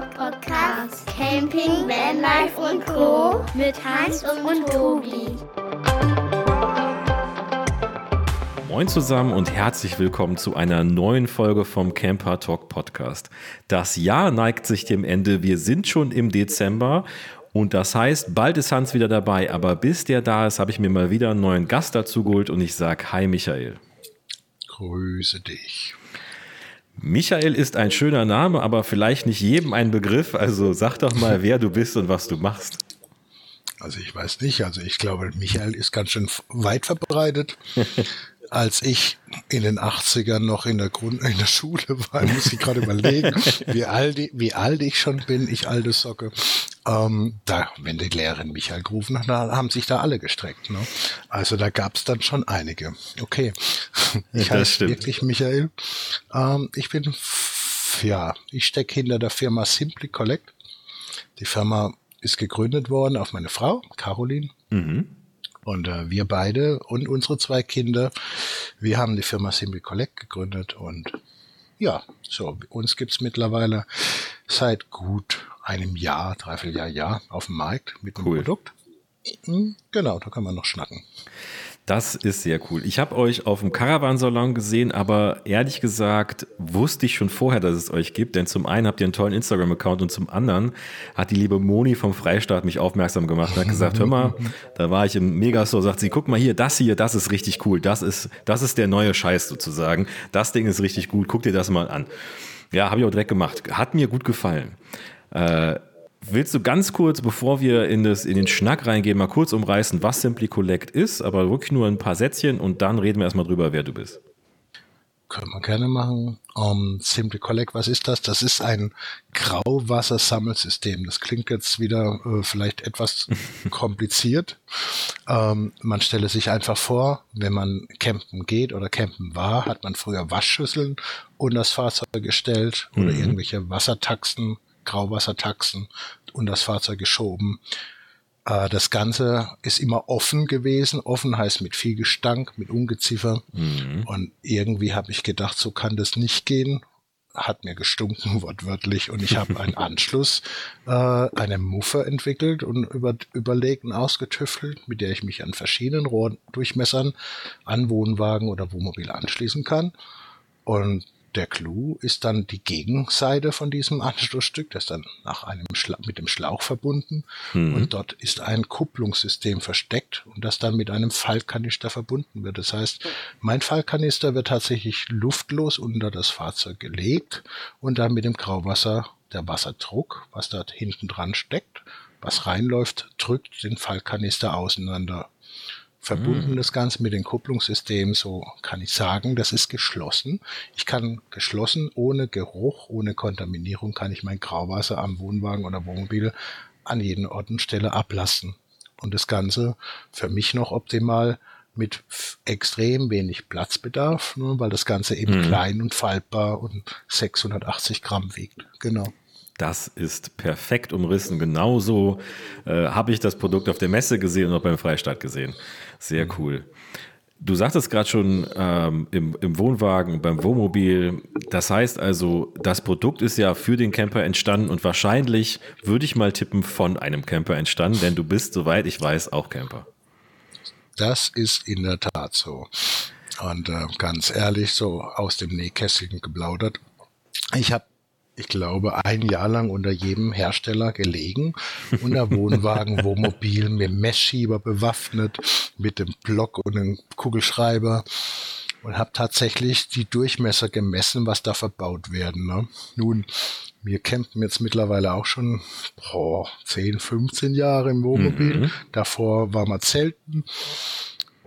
Podcast. Camping, Vanlife und Co. Mit Hans und Tobi. Moin zusammen und herzlich willkommen zu einer neuen Folge vom Camper Talk Podcast. Das Jahr neigt sich dem Ende. Wir sind schon im Dezember und das heißt, bald ist Hans wieder dabei. Aber bis der da ist, habe ich mir mal wieder einen neuen Gast dazu geholt und ich sage Hi Michael. Grüße dich. Michael ist ein schöner Name, aber vielleicht nicht jedem ein Begriff. Also sag doch mal, wer du bist und was du machst. Also ich weiß nicht. Also ich glaube, Michael ist ganz schön weit verbreitet. als ich in den 80ern noch in der Grund in der Schule war, muss ich gerade überlegen, wie alt, wie alt ich schon bin, ich alte Socke. Ähm, da, wenn die Lehrerin Michael gerufen hat, da haben sich da alle gestreckt. Ne? Also da gab es dann schon einige. Okay, ich heiße wirklich Michael. Ähm, ich bin, ja, ich stecke hinter der Firma Simply Collect. Die Firma ist gegründet worden auf meine Frau, Caroline. Mhm. Und äh, wir beide und unsere zwei Kinder, wir haben die Firma Simple Collect gegründet und ja, so, uns gibt's mittlerweile seit gut einem Jahr, dreiviertel Jahr, Jahr auf dem Markt mit dem cool. Produkt. Hm, genau, da kann man noch schnacken. Das ist sehr cool. Ich habe euch auf dem Caravan-Salon gesehen, aber ehrlich gesagt wusste ich schon vorher, dass es euch gibt, denn zum einen habt ihr einen tollen Instagram-Account und zum anderen hat die liebe Moni vom Freistaat mich aufmerksam gemacht und hat gesagt, hör mal, da war ich im Megastore, sagt sie, guck mal hier, das hier, das ist richtig cool, das ist, das ist der neue Scheiß sozusagen, das Ding ist richtig gut, guck dir das mal an. Ja, habe ich auch direkt gemacht. Hat mir gut gefallen. Äh, Willst du ganz kurz, bevor wir in, das, in den Schnack reingehen, mal kurz umreißen, was Simply Collect ist, aber wirklich nur ein paar Sätzchen und dann reden wir erstmal drüber, wer du bist. Können wir gerne machen. Um, Simply Collect, was ist das? Das ist ein Grauwassersammelsystem. Das klingt jetzt wieder äh, vielleicht etwas kompliziert. Ähm, man stelle sich einfach vor, wenn man campen geht oder campen war, hat man früher Waschschüsseln und das Fahrzeug gestellt oder mhm. irgendwelche Wassertaxen Grauwassertaxen und das Fahrzeug geschoben. Äh, das Ganze ist immer offen gewesen. Offen heißt mit viel Gestank, mit Ungeziefer. Mhm. Und irgendwie habe ich gedacht, so kann das nicht gehen. Hat mir gestunken, wortwörtlich. Und ich habe einen Anschluss, äh, eine Muffe entwickelt und über, überlegt und ausgetüftelt, mit der ich mich an verschiedenen Rohrdurchmessern an Wohnwagen oder Wohnmobil anschließen kann. Und der Clou ist dann die Gegenseite von diesem Anschlussstück, das dann nach einem Schla mit dem Schlauch verbunden mhm. und dort ist ein Kupplungssystem versteckt und das dann mit einem Fallkanister verbunden wird. Das heißt, mein Fallkanister wird tatsächlich luftlos unter das Fahrzeug gelegt und dann mit dem Grauwasser der Wasserdruck, was dort hinten dran steckt, was reinläuft, drückt den Fallkanister auseinander verbunden, mhm. das Ganze mit dem Kupplungssystem, so kann ich sagen, das ist geschlossen. Ich kann geschlossen, ohne Geruch, ohne Kontaminierung, kann ich mein Grauwasser am Wohnwagen oder Wohnmobil an jeden Ort und Stelle ablassen. Und das Ganze für mich noch optimal mit extrem wenig Platzbedarf, ne, weil das Ganze eben mhm. klein und faltbar und 680 Gramm wiegt. Genau. Das ist perfekt umrissen. Genauso äh, habe ich das Produkt auf der Messe gesehen und auch beim Freistaat gesehen. Sehr mhm. cool. Du sagtest gerade schon ähm, im, im Wohnwagen, beim Wohnmobil. Das heißt also, das Produkt ist ja für den Camper entstanden und wahrscheinlich, würde ich mal tippen, von einem Camper entstanden, denn du bist, soweit ich weiß, auch Camper. Das ist in der Tat so. Und äh, ganz ehrlich, so aus dem Nähkästchen geplaudert. Ich habe ich glaube, ein Jahr lang unter jedem Hersteller gelegen. Unter Wohnwagen, Wohnmobil, mit Messschieber bewaffnet, mit dem Block und dem Kugelschreiber. Und habe tatsächlich die Durchmesser gemessen, was da verbaut werden. Ne? Nun, wir campen jetzt mittlerweile auch schon boah, 10, 15 Jahre im Wohnmobil. Mhm. Davor war man zelten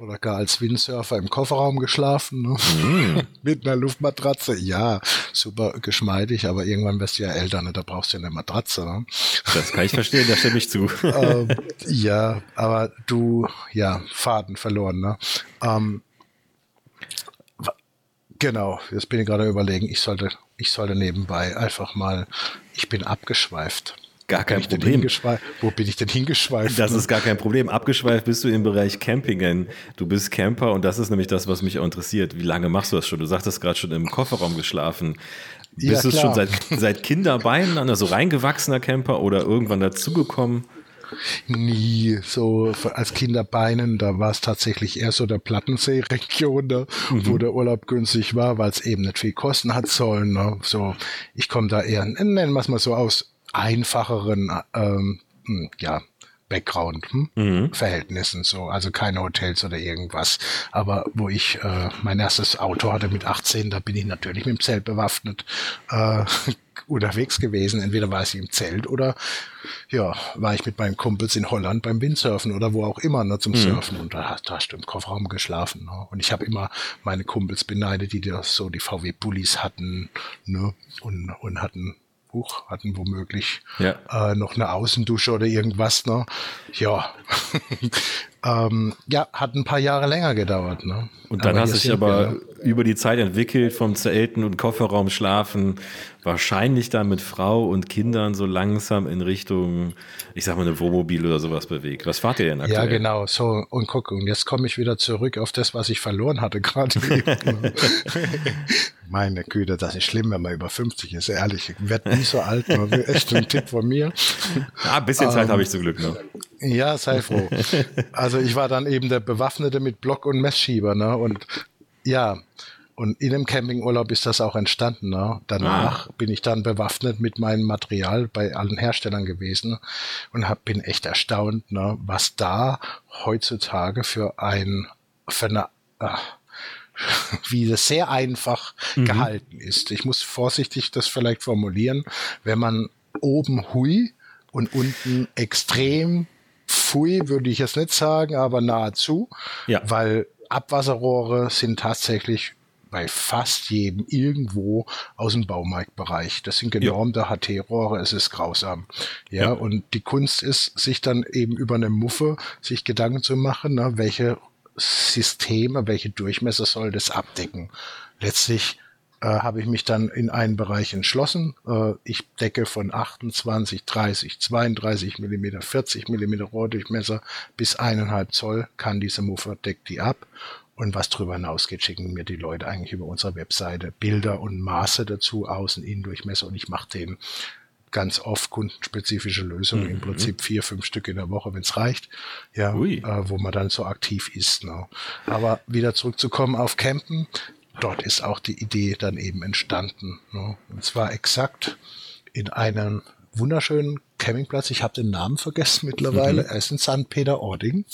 oder gar als Windsurfer im Kofferraum geschlafen, ne? mm. mit einer Luftmatratze. Ja, super geschmeidig, aber irgendwann wirst du ja älter, ne? da brauchst du ja eine Matratze. Ne? Das kann ich verstehen, da stimme ich zu. ähm, ja, aber du, ja, Faden verloren. Ne? Ähm, genau, jetzt bin ich gerade überlegen, ich sollte, ich sollte nebenbei einfach mal, ich bin abgeschweift. Gar kein Problem. Wo bin ich denn hingeschweift? Das ist gar kein Problem. Abgeschweift bist du im Bereich Campingen. Du bist Camper und das ist nämlich das, was mich auch interessiert. Wie lange machst du das schon? Du sagtest gerade schon im Kofferraum geschlafen. Bist ja, du schon seit, seit Kinderbeinen an, also reingewachsener Camper oder irgendwann dazugekommen? Nie so als Kinderbeinen, da war es tatsächlich eher so der Plattensee-Region, ne, mhm. wo der Urlaub günstig war, weil es eben nicht viel kosten hat sollen. Ne. So, ich komme da eher, nennen wir es mal so aus einfacheren, ähm, hm, ja, Background, hm? mhm. Verhältnissen, so, also keine Hotels oder irgendwas. Aber wo ich äh, mein erstes Auto hatte mit 18, da bin ich natürlich mit dem Zelt bewaffnet äh, unterwegs gewesen. Entweder war ich im Zelt oder ja, war ich mit meinen Kumpels in Holland beim Windsurfen oder wo auch immer ne, zum mhm. Surfen und da, da hast du im Kofferraum geschlafen. Ne? Und ich habe immer meine Kumpels beneidet, die das so die VW-Bullies hatten ne? und, und hatten Huch, hatten womöglich ja. äh, noch eine Außendusche oder irgendwas. Ne? Ja. ähm, ja, hat ein paar Jahre länger gedauert. Ne? Und dann aber hast du dich aber wir, über die Zeit entwickelt, vom Zelten und Kofferraum schlafen, wahrscheinlich dann mit Frau und Kindern so langsam in Richtung, ich sag mal, eine Wohnmobil oder sowas bewegt. Was fahrt ihr denn aktuell? Ja, genau. So, und guck, und jetzt komme ich wieder zurück auf das, was ich verloren hatte gerade. Meine Güte, das ist schlimm, wenn man über 50 ist, ehrlich. Ich werde nie so alt, nur echt ein Tipp von mir. Ja, ein bisschen Zeit ähm, habe ich zum Glück noch. Ja, sei froh. Also ich war dann eben der Bewaffnete mit Block und Messschieber, ne? Und ja, und in dem Campingurlaub ist das auch entstanden. Ne? Danach ah. bin ich dann bewaffnet mit meinem Material bei allen Herstellern gewesen und hab, bin echt erstaunt, ne? was da heutzutage für ein, für eine, ach, wie das sehr einfach mhm. gehalten ist. Ich muss vorsichtig das vielleicht formulieren, wenn man oben hui und unten extrem pfui, würde ich jetzt nicht sagen, aber nahezu, ja. weil Abwasserrohre sind tatsächlich bei fast jedem irgendwo aus dem Baumarktbereich. Das sind genormte ja. HT-Rohre, es ist grausam. Ja, ja, und die Kunst ist, sich dann eben über eine Muffe sich Gedanken zu machen, ne, welche Systeme, welche Durchmesser soll das abdecken. Letztlich äh, habe ich mich dann in einen Bereich entschlossen. Äh, ich decke von 28, 30, 32 Millimeter, 40 Millimeter Rohrdurchmesser bis eineinhalb Zoll kann diese Muffe, deckt die ab. Und was darüber hinausgeht, schicken mir die Leute eigentlich über unsere Webseite Bilder und Maße dazu, Außen, Innendurchmesser und ich mache den ganz oft kundenspezifische Lösungen, mhm. im Prinzip vier, fünf Stück in der Woche, wenn es reicht, ja, äh, wo man dann so aktiv ist. Ne? Aber wieder zurückzukommen auf Campen, dort ist auch die Idee dann eben entstanden. Ne? Und zwar exakt in einem wunderschönen Campingplatz. Ich habe den Namen vergessen mittlerweile. Mhm. Er ist in St. Peter-Ording.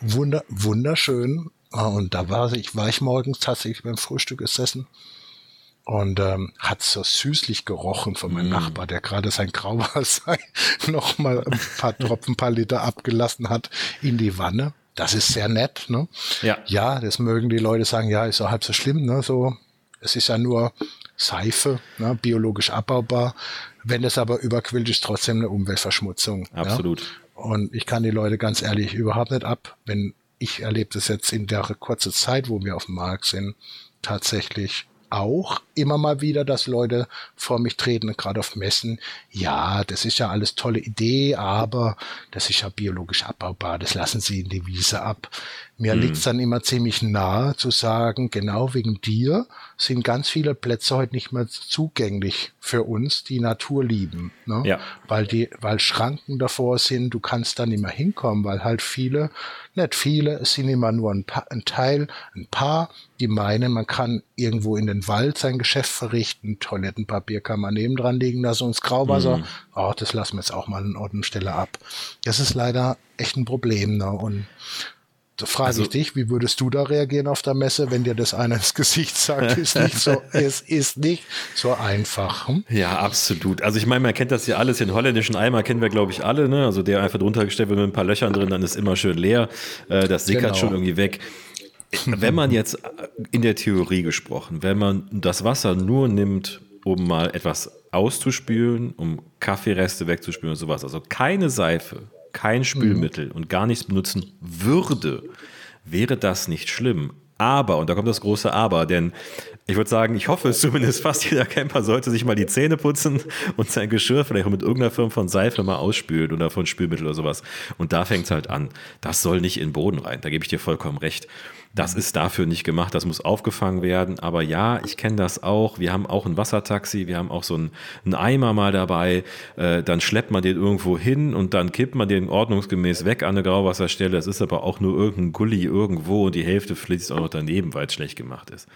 Wunder, wunderschön. Und da war ich, war ich morgens tatsächlich beim Frühstück gesessen und ähm, hat so süßlich gerochen von meinem mm. Nachbar, der gerade sein Grauwasser noch mal ein paar Tropfen, ein paar Liter abgelassen hat in die Wanne. Das ist sehr nett, ne? Ja. Ja, das mögen die Leute sagen, ja, ist auch halb so schlimm, ne? So, es ist ja nur Seife, ne? biologisch abbaubar. Wenn es aber überquillt, ist trotzdem eine Umweltverschmutzung. Absolut. Ja? Und ich kann die Leute ganz ehrlich überhaupt nicht ab, wenn ich erlebe das jetzt in der kurzen Zeit, wo wir auf dem Markt sind, tatsächlich auch immer mal wieder, dass Leute vor mich treten, gerade auf Messen. Ja, das ist ja alles tolle Idee, aber das ist ja biologisch abbaubar. Das lassen Sie in die Wiese ab. Mir mhm. liegt es dann immer ziemlich nahe zu sagen, genau wegen dir sind ganz viele Plätze heute nicht mehr zugänglich für uns, die Natur lieben. Ne? Ja. Weil die, weil Schranken davor sind, du kannst da nicht mehr hinkommen, weil halt viele, nicht viele, es sind immer nur ein, paar, ein Teil, ein paar, die meinen, man kann irgendwo in den Wald sein Geschäft verrichten, Toilettenpapier kann man nebendran liegen lassen, uns Grauwasser, mhm. oh, das lassen wir jetzt auch mal an Ort und Stelle ab. Das ist leider echt ein Problem. Ne? Und da frage also, ich dich, wie würdest du da reagieren auf der Messe, wenn dir das einer ins Gesicht sagt, ist nicht so, es ist nicht so einfach. Hm? Ja, absolut. Also ich meine, man kennt das ja alles, den holländischen Eimer kennen wir, glaube ich, alle, ne? Also der einfach drunter gestellt wird mit ein paar Löchern drin, dann ist immer schön leer. Äh, das sickert genau. schon irgendwie weg. Wenn man jetzt in der Theorie gesprochen, wenn man das Wasser nur nimmt, um mal etwas auszuspülen, um Kaffeereste wegzuspülen und sowas, also keine Seife, kein Spülmittel mhm. und gar nichts benutzen würde, wäre das nicht schlimm. Aber, und da kommt das große Aber, denn Ich würde sagen, ich hoffe es zumindest, fast jeder Camper sollte sich mal die Zähne putzen und sein Geschirr vielleicht mit irgendeiner Form von Seife mal ausspülen oder von Spülmittel oder sowas. Und da fängt es halt an. Das soll nicht in den Boden rein. Da gebe ich dir vollkommen recht. Das ist dafür nicht gemacht, das muss aufgefangen werden. Aber ja, ich kenne das auch. Wir haben auch ein Wassertaxi, wir haben auch so einen, einen Eimer mal dabei. Äh, dann schleppt man den irgendwo hin und dann kippt man den ordnungsgemäß weg an eine Grauwasserstelle. Das ist aber auch nur irgendein Gully irgendwo und die Hälfte fließt auch noch daneben, weil es schlecht gemacht ist.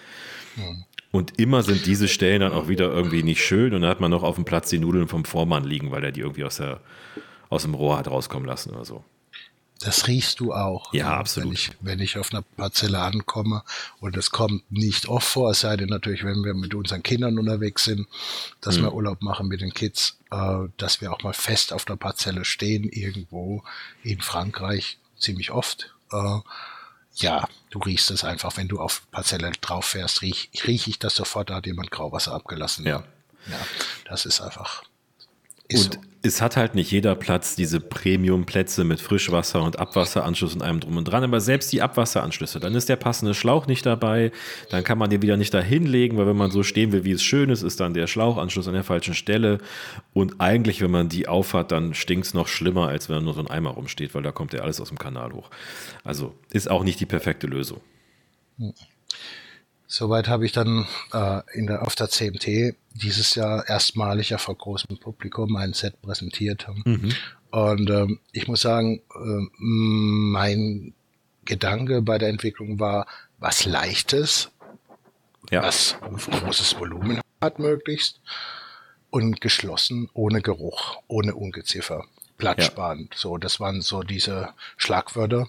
Hm. Und immer sind diese Stellen dann auch wieder irgendwie nicht schön und dann hat man noch auf dem Platz die Nudeln vom Vormann liegen, weil er die irgendwie aus, der, aus dem Rohr hat rauskommen lassen oder so. Das riechst du auch. Ja, absolut. Wenn ich, wenn ich auf einer Parzelle ankomme und es kommt nicht oft vor, es sei denn natürlich, wenn wir mit unseren Kindern unterwegs sind, dass mhm. wir Urlaub machen mit den Kids, äh, dass wir auch mal fest auf der Parzelle stehen, irgendwo in Frankreich, ziemlich oft. Äh, ja, du riechst es einfach, wenn du auf Parzelle drauf fährst, riech, riech ich das sofort, da hat jemand Grauwasser abgelassen. Ja. Ja, das ist einfach und so. es hat halt nicht jeder Platz diese Premium-Plätze mit Frischwasser und Abwasseranschluss und allem drum und dran. Aber selbst die Abwasseranschlüsse, dann ist der passende Schlauch nicht dabei. Dann kann man den wieder nicht da hinlegen, weil wenn man so stehen will, wie es schön ist, ist dann der Schlauchanschluss an der falschen Stelle. Und eigentlich, wenn man die aufhat, dann stinkt es noch schlimmer, als wenn nur so ein Eimer rumsteht, weil da kommt ja alles aus dem Kanal hoch. Also ist auch nicht die perfekte Lösung. Hm. Soweit habe ich dann äh, in der, auf der CMT dieses Jahr erstmalig ja vor großem Publikum mein Set präsentiert. Mhm. Und ähm, ich muss sagen, äh, mein Gedanke bei der Entwicklung war, was Leichtes, ja. was großes Volumen hat möglichst und geschlossen, ohne Geruch, ohne Ungeziffer, platzsparend. Ja. So, das waren so diese Schlagwörter.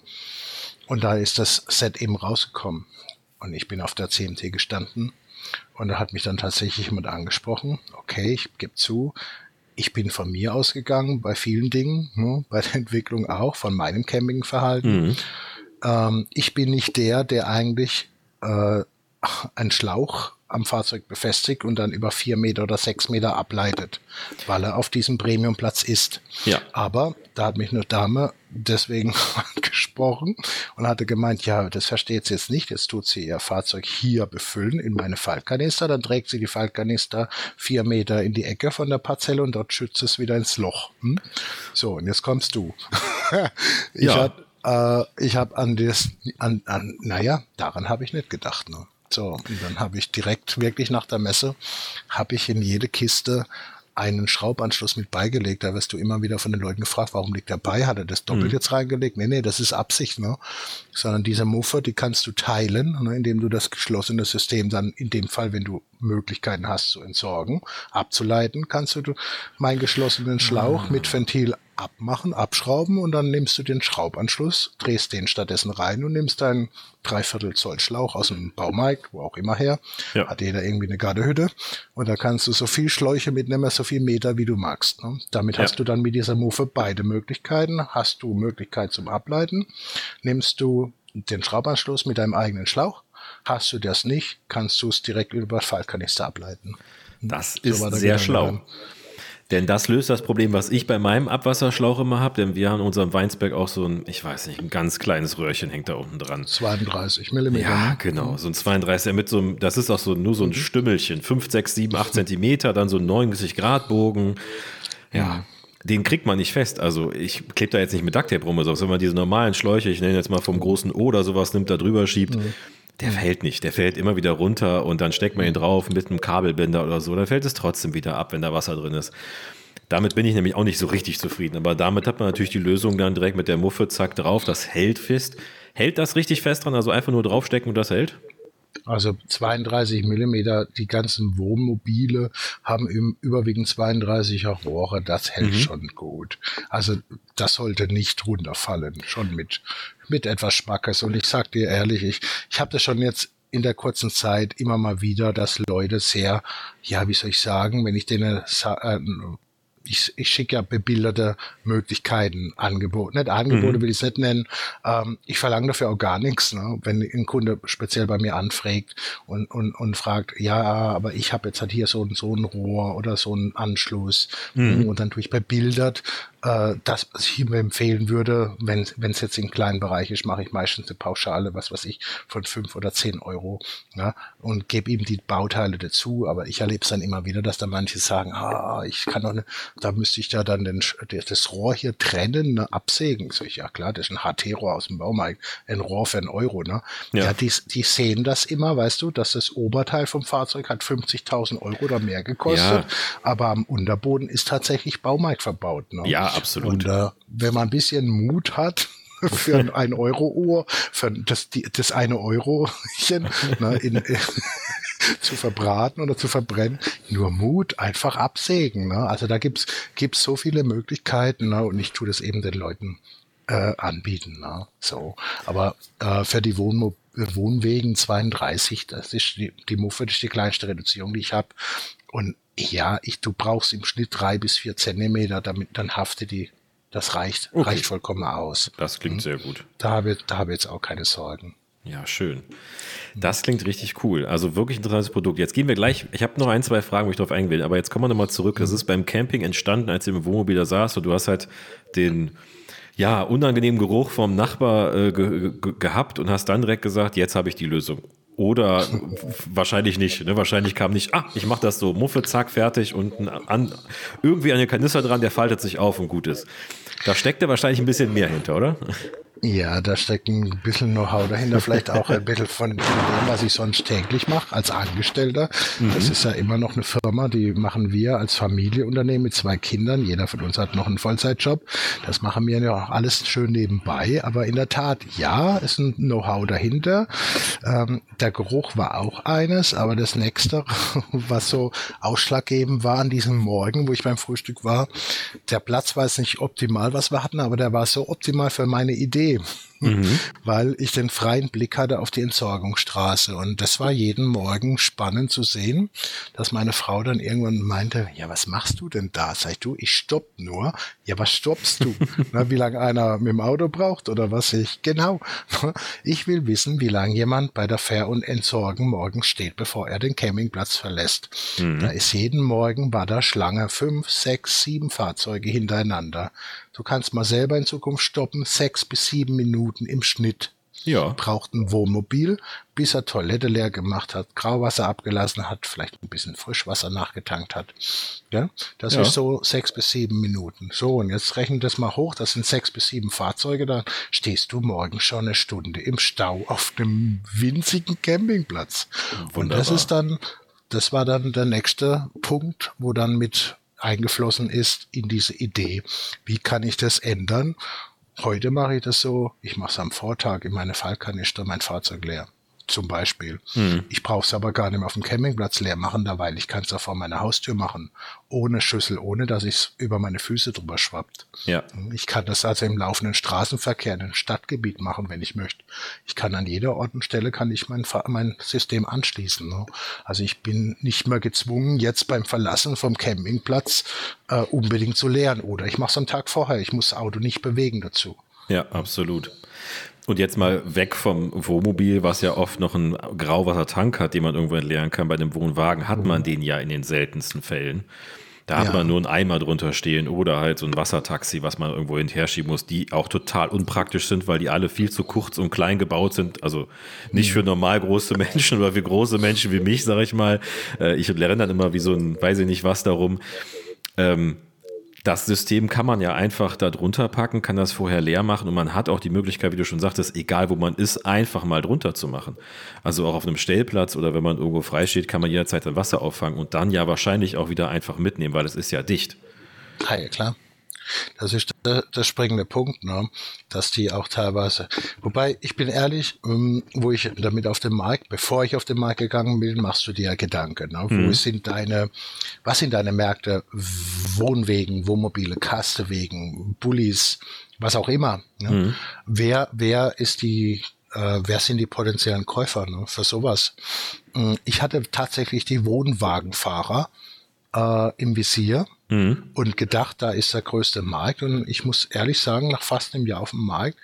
Und da ist das Set eben rausgekommen. Und ich bin auf der CMT gestanden und da hat mich dann tatsächlich jemand angesprochen. Okay, ich gebe zu, ich bin von mir ausgegangen bei vielen Dingen, ne, bei der Entwicklung auch, von meinem Campingverhalten. Mhm. Ähm, ich bin nicht der, der eigentlich äh, einen Schlauch am Fahrzeug befestigt und dann über vier Meter oder sechs Meter ableitet, weil er auf diesem Premiumplatz ist. Ja. Aber da hat mich eine Dame deswegen gesprochen und hatte gemeint, ja, das versteht sie jetzt nicht, jetzt tut sie ihr Fahrzeug hier befüllen in meine Faltkanister, dann trägt sie die Faltkanister vier Meter in die Ecke von der Parzelle und dort schützt es wieder ins Loch. Hm? So, und jetzt kommst du. ich ja. Hab, äh, ich habe an das, an, an, naja, daran habe ich nicht gedacht. Ne? So, und dann habe ich direkt wirklich nach der Messe, habe ich in jede Kiste einen Schraubanschluss mit beigelegt. Da wirst du immer wieder von den Leuten gefragt, warum liegt der bei? Hat er das doppelt mhm. jetzt reingelegt? Nee, nee, das ist Absicht, ne? Sondern diese Muffe, die kannst du teilen, ne, indem du das geschlossene System dann in dem Fall, wenn du Möglichkeiten hast zu entsorgen, abzuleiten, kannst du meinen geschlossenen Schlauch mhm. mit Ventil abmachen, abschrauben und dann nimmst du den Schraubanschluss, drehst den stattdessen rein und nimmst deinen Dreiviertel Zoll Schlauch aus dem Baumarkt, wo auch immer her. Ja. Hat jeder irgendwie eine Gardehütte. Und da kannst du so viel Schläuche mitnehmen, so viel Meter, wie du magst. Ne? Damit ja. hast du dann mit dieser Muffe beide Möglichkeiten. Hast du Möglichkeit zum Ableiten, nimmst du den Schraubanschluss mit deinem eigenen Schlauch. Hast du das nicht, kannst du es direkt über Fallkanister ableiten. Das ist so sehr schlau. Dann. Denn das löst das Problem, was ich bei meinem Abwasserschlauch immer habe. Denn wir haben in unserem Weinsberg auch so ein, ich weiß nicht, ein ganz kleines Röhrchen hängt da unten dran. 32 Millimeter. Ja, genau. So ein 32 mit so einem, das ist auch so nur so ein mhm. Stümmelchen. 5, 6, 7, 8 Zentimeter, dann so ein 90 Grad Bogen. Ja. Den kriegt man nicht fest. Also ich klebe da jetzt nicht mit Ducktape rum, sondern wenn man diese normalen Schläuche, ich nenne jetzt mal vom großen O oder sowas, nimmt, da drüber schiebt, mhm der fällt nicht. Der fällt immer wieder runter und dann steckt man ihn drauf mit einem Kabelbinder oder so. Dann fällt es trotzdem wieder ab, wenn da Wasser drin ist. Damit bin ich nämlich auch nicht so richtig zufrieden. Aber damit hat man natürlich die Lösung dann direkt mit der Muffe, zack, drauf. Das hält fest. Hält das richtig fest dran? Also einfach nur draufstecken und das hält? Also 32 Millimeter, die ganzen Wohnmobile haben überwiegend 32er Rohre, das hält mhm. schon gut. Also das sollte nicht runterfallen, schon mit, mit etwas Schmackes. Und ich sag dir ehrlich, ich, ich habe das schon jetzt in der kurzen Zeit immer mal wieder, dass Leute sehr, ja, wie soll ich sagen, wenn ich denen äh, ich, ich schicke ja bebilderte Möglichkeiten, Angebote. Nicht Angebote mhm. will ich es nicht nennen. Ähm, ich verlange dafür auch gar nichts. Ne? Wenn ein Kunde speziell bei mir anfragt und, und, und fragt, ja, aber ich habe jetzt halt hier so, so ein Rohr oder so einen Anschluss mhm. und dann tue ich bebildert äh, das, was ich ihm empfehlen würde, wenn es jetzt im kleinen Bereich ist, mache ich meistens eine Pauschale, was weiß ich, von fünf oder zehn Euro ja, und gebe ihm die Bauteile dazu. Aber ich erlebe es dann immer wieder, dass da manche sagen, ah, ich kann doch, ne, da müsste ich ja dann den, das Rohr hier trennen, ne, absägen. So, ich, ja klar, das ist ein HT-Rohr aus dem Baumarkt, ein Rohr für einen Euro. Ne? Ja, ja die, die sehen das immer, weißt du, dass das Oberteil vom Fahrzeug hat 50.000 Euro oder mehr gekostet, ja. aber am Unterboden ist tatsächlich Baumarkt verbaut. Ne? Ja, absolut. Und äh, wenn man ein bisschen Mut hat, für ein 1 Euro Uhr, für das, die, das eine Eurochen ne, in, in, zu verbraten oder zu verbrennen, nur Mut, einfach absägen. Ne? Also da gibt's gibt's so viele Möglichkeiten ne? und ich tue das eben den Leuten äh, anbieten. Ne? So, aber äh, für die Wohnmo Wohnwegen 32, das ist die, die Muffe, das ist die kleinste Reduzierung, die ich habe. Und ja, ich, du brauchst im Schnitt drei bis vier Zentimeter, damit dann haftet die. Das reicht, okay. reicht vollkommen aus. Das klingt hm. sehr gut. Da habe ich, da habe ich jetzt auch keine Sorgen. Ja, schön. Das klingt richtig cool. Also wirklich interessantes Produkt. Jetzt gehen wir gleich. Ich habe noch ein, zwei Fragen, wo ich drauf eingehen will. Aber jetzt kommen wir nochmal zurück. Das ist beim Camping entstanden, als du im Wohnmobil da saß und du hast halt den ja, unangenehmen Geruch vom Nachbar äh, ge ge gehabt und hast dann direkt gesagt, jetzt habe ich die Lösung. Oder wahrscheinlich nicht. Ne? Wahrscheinlich kam nicht, ah, ich mache das so, Muffe, zack, fertig und ein, an, irgendwie eine Kanister dran, der faltet sich auf und gut ist. Da steckt ja wahrscheinlich ein bisschen mehr hinter, oder? Ja, da steckt ein bisschen Know-how dahinter, vielleicht auch ein bisschen von dem, was ich sonst täglich mache als Angestellter. Mhm. Das ist ja immer noch eine Firma, die machen wir als Familienunternehmen mit zwei Kindern. Jeder von uns hat noch einen Vollzeitjob. Das machen wir ja auch alles schön nebenbei. Aber in der Tat, ja, ist ein Know-how dahinter. Ähm, der Geruch war auch eines, aber das nächste, was so ausschlaggebend war an diesem Morgen, wo ich beim Frühstück war, der Platz war jetzt nicht optimal, was wir hatten, aber der war so optimal für meine Idee Idee, mhm. weil ich den freien Blick hatte auf die Entsorgungsstraße. Und das war jeden Morgen spannend zu sehen, dass meine Frau dann irgendwann meinte, ja, was machst du denn da? Sag ich, du, ich stopp nur. Ja, was stoppst du? Na, wie lange einer mit dem Auto braucht oder was ich? Genau. Ich will wissen, wie lange jemand bei der Fair- und Entsorgen morgens steht, bevor er den Campingplatz verlässt. Mhm. Da ist jeden Morgen war da Schlange fünf, sechs, sieben Fahrzeuge hintereinander. Du kannst mal selber in Zukunft stoppen, sechs bis sieben Minuten im Schnitt. Ja. Braucht ein Wohnmobil, bis er Toilette leer gemacht hat, Grauwasser abgelassen hat, vielleicht ein bisschen Frischwasser nachgetankt hat. Ja, das ja. ist so sechs bis sieben Minuten. So, und jetzt rechnen das mal hoch, das sind sechs bis sieben Fahrzeuge, dann stehst du morgen schon eine Stunde im Stau auf einem winzigen Campingplatz. Wunderbar. Und das ist dann, das war dann der nächste Punkt, wo dann mit eingeflossen ist in diese Idee. Wie kann ich das ändern? Heute mache ich das so, ich mache es am Vortag in meine Fallkanister mein Fahrzeug leer zum Beispiel. Mhm. Ich brauche es aber gar nicht mehr auf dem Campingplatz leer machen, da weil ich kann es ja vor meiner Haustür machen, ohne Schüssel, ohne dass es über meine Füße drüber schwappt. Ja. Ich kann das also im laufenden Straßenverkehr in einem Stadtgebiet machen, wenn ich möchte. Ich kann an jeder Ort und Stelle kann ich mein, mein System anschließen. Ne? Also ich bin nicht mehr gezwungen, jetzt beim Verlassen vom Campingplatz äh, unbedingt zu leeren. Oder ich mache es am Tag vorher. Ich muss das Auto nicht bewegen dazu. Ja, absolut. Und jetzt mal weg vom Wohnmobil, was ja oft noch einen Grauwassertank hat, den man irgendwo entleeren kann. Bei dem Wohnwagen hat man den ja in den seltensten Fällen. Da hat ja. man nur einen Eimer drunter stehen oder halt so ein Wassertaxi, was man irgendwo hinterher schieben muss, die auch total unpraktisch sind, weil die alle viel zu kurz und klein gebaut sind. Also nicht für normal große Menschen oder für große Menschen wie mich, sage ich mal. Äh, ich lerne dann immer wie so ein, weiß ich nicht was darum. Ähm, das System kann man ja einfach da drunter packen, kann das vorher leer machen und man hat auch die Möglichkeit, wie du schon sagtest, egal wo man ist, einfach mal drunter zu machen. Also auch auf einem Stellplatz oder wenn man irgendwo frei steht, kann man jederzeit dann Wasser auffangen und dann ja wahrscheinlich auch wieder einfach mitnehmen, weil es ist ja dicht. Ja, klar. Das ist der, der springende Punkt, ne? dass die auch teilweise, wobei ich bin ehrlich, ähm, wo ich damit auf den Markt, bevor ich auf den Markt gegangen bin, machst du dir Gedanken, ne? Mhm. wo sind deine, was sind deine Märkte, Wohnwegen, Wohnmobile, Kastewegen, Bullis, was auch immer. Ne? Mhm. Wer, wer ist die äh, wer sind die potenziellen Käufer ne, für sowas? Hm, ich hatte tatsächlich die Wohnwagenfahrer, äh, im Visier mhm. und gedacht, da ist der größte Markt. Und ich muss ehrlich sagen, nach fast einem Jahr auf dem Markt,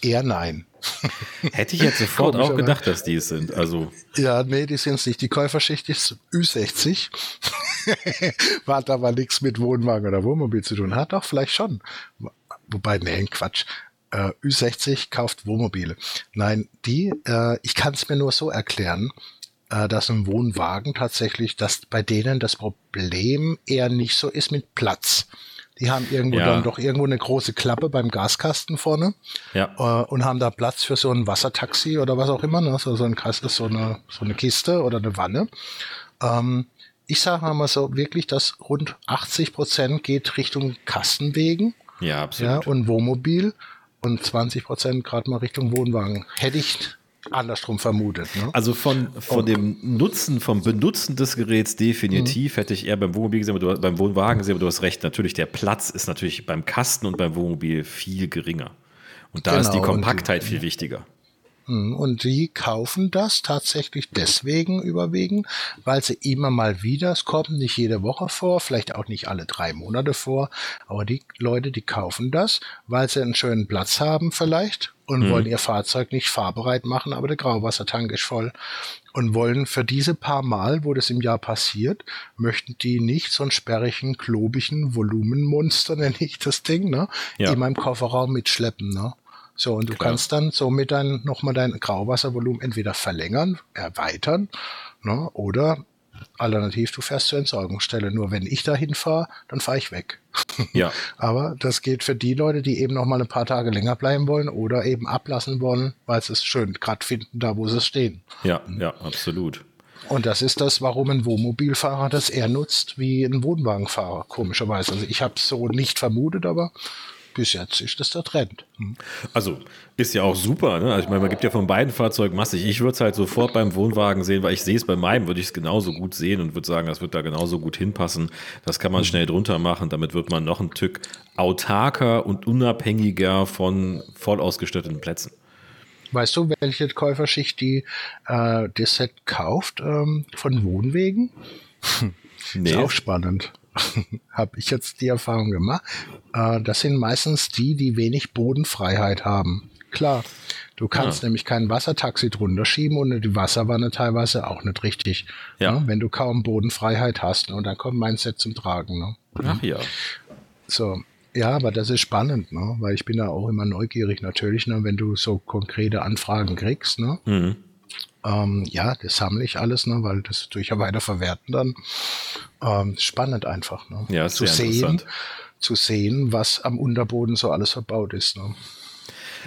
eher nein. Hätte ich jetzt sofort auch gedacht, dass die es sind. Also ja, nee, die sind es nicht. Die Käuferschicht ist Ü60. Hat aber nichts mit Wohnwagen oder Wohnmobil zu tun. Hat doch vielleicht schon. Wobei, nee, Quatsch. Äh, Ü60 kauft Wohnmobile. Nein, die, äh, ich kann es mir nur so erklären, äh, dass ein Wohnwagen tatsächlich, dass bei denen das Problem eher nicht so ist mit Platz. Die haben irgendwo ja. dann doch irgendwo eine große Klappe beim Gaskasten vorne ja. äh, und haben da Platz für so ein Wassertaxi oder was auch immer. Ne? So, so ein Kasten, so eine, so eine Kiste oder eine Wanne. Ähm, ich sage mal so wirklich, dass rund 80 Prozent geht Richtung Kastenwegen. Ja, absolut. Ja, und Wohnmobil und 20 Prozent gerade mal Richtung Wohnwagen. Hätte ich andersrum vermutet. Ne? Also von, von dem Nutzen, vom Benutzen des Geräts definitiv mhm. hätte ich eher beim Wohnmobil gesehen, aber du, beim Wohnwagen gesehen, aber du hast recht, natürlich der Platz ist natürlich beim Kasten und beim Wohnmobil viel geringer. Und da genau, ist die Kompaktheit viel wichtiger. Hm, und die kaufen das tatsächlich deswegen überwiegend, weil sie immer mal wieder, es kommt nicht jede Woche vor, vielleicht auch nicht alle drei Monate vor, aber die Leute, die kaufen das, weil sie einen schönen Platz haben vielleicht und mhm. wollen ihr Fahrzeug nicht fahrbereit machen, aber der Grauwassertank ist voll und wollen für diese paar Mal, wo das im Jahr passiert, möchten die nicht so einen sperrigen, klobigen Volumenmonster, nenne ich das Ding, ne, ja. immer im Kofferraum mitschleppen, ne. So, und du Klar. kannst dann somit dann nochmal dein Grauwasservolumen entweder verlängern, erweitern, ne, oder alternativ du fährst zur Entsorgungsstelle. Nur wenn ich dahin fahre, dann fahre ich weg. Ja. Aber das geht für die Leute, die eben nochmal ein paar Tage länger bleiben wollen oder eben ablassen wollen, weil sie es schön gerade finden, da wo sie stehen. Ja, ja, absolut. Und das ist das, warum ein Wohnmobilfahrer das eher nutzt wie ein Wohnwagenfahrer, komischerweise. Also ich habe es so nicht vermutet, aber bis jetzt ist das der Trend. Hm. Also ist ja auch super. Ne? Also ich meine, man gibt ja von beiden Fahrzeugen massig. Ich würde es halt sofort beim Wohnwagen sehen, weil ich sehe es bei meinem, würde ich es genauso gut sehen und würde sagen, das wird da genauso gut hinpassen. Das kann man hm. schnell drunter machen. Damit wird man noch ein Stück autarker und unabhängiger von voll ausgestatteten Plätzen. Weißt du, welche Käuferschicht die äh, das Set kauft ähm, von Wohnwegen? Nee. Ist auch spannend. habe ich jetzt die Erfahrung gemacht. Äh, das sind meistens die, die wenig Bodenfreiheit haben. Klar, du kannst ja. nämlich kein Wassertaxi drunter schieben und die Wasserwanne teilweise auch nicht richtig. Ja. Ne? Wenn du kaum Bodenfreiheit hast. Ne? Und dann kommt mein Set zum Tragen. Ne? Ach ja. So, ja, aber das ist spannend, ne? weil ich bin da auch immer neugierig natürlich, ne? wenn du so konkrete Anfragen kriegst. Ne? Mhm. Ähm, ja, das sammle ich alles, ne, weil das tue ich ja weiter verwerten dann. Ähm, spannend einfach, ne? Ja, zu sehen, zu sehen, was am Unterboden so alles verbaut ist. Ne?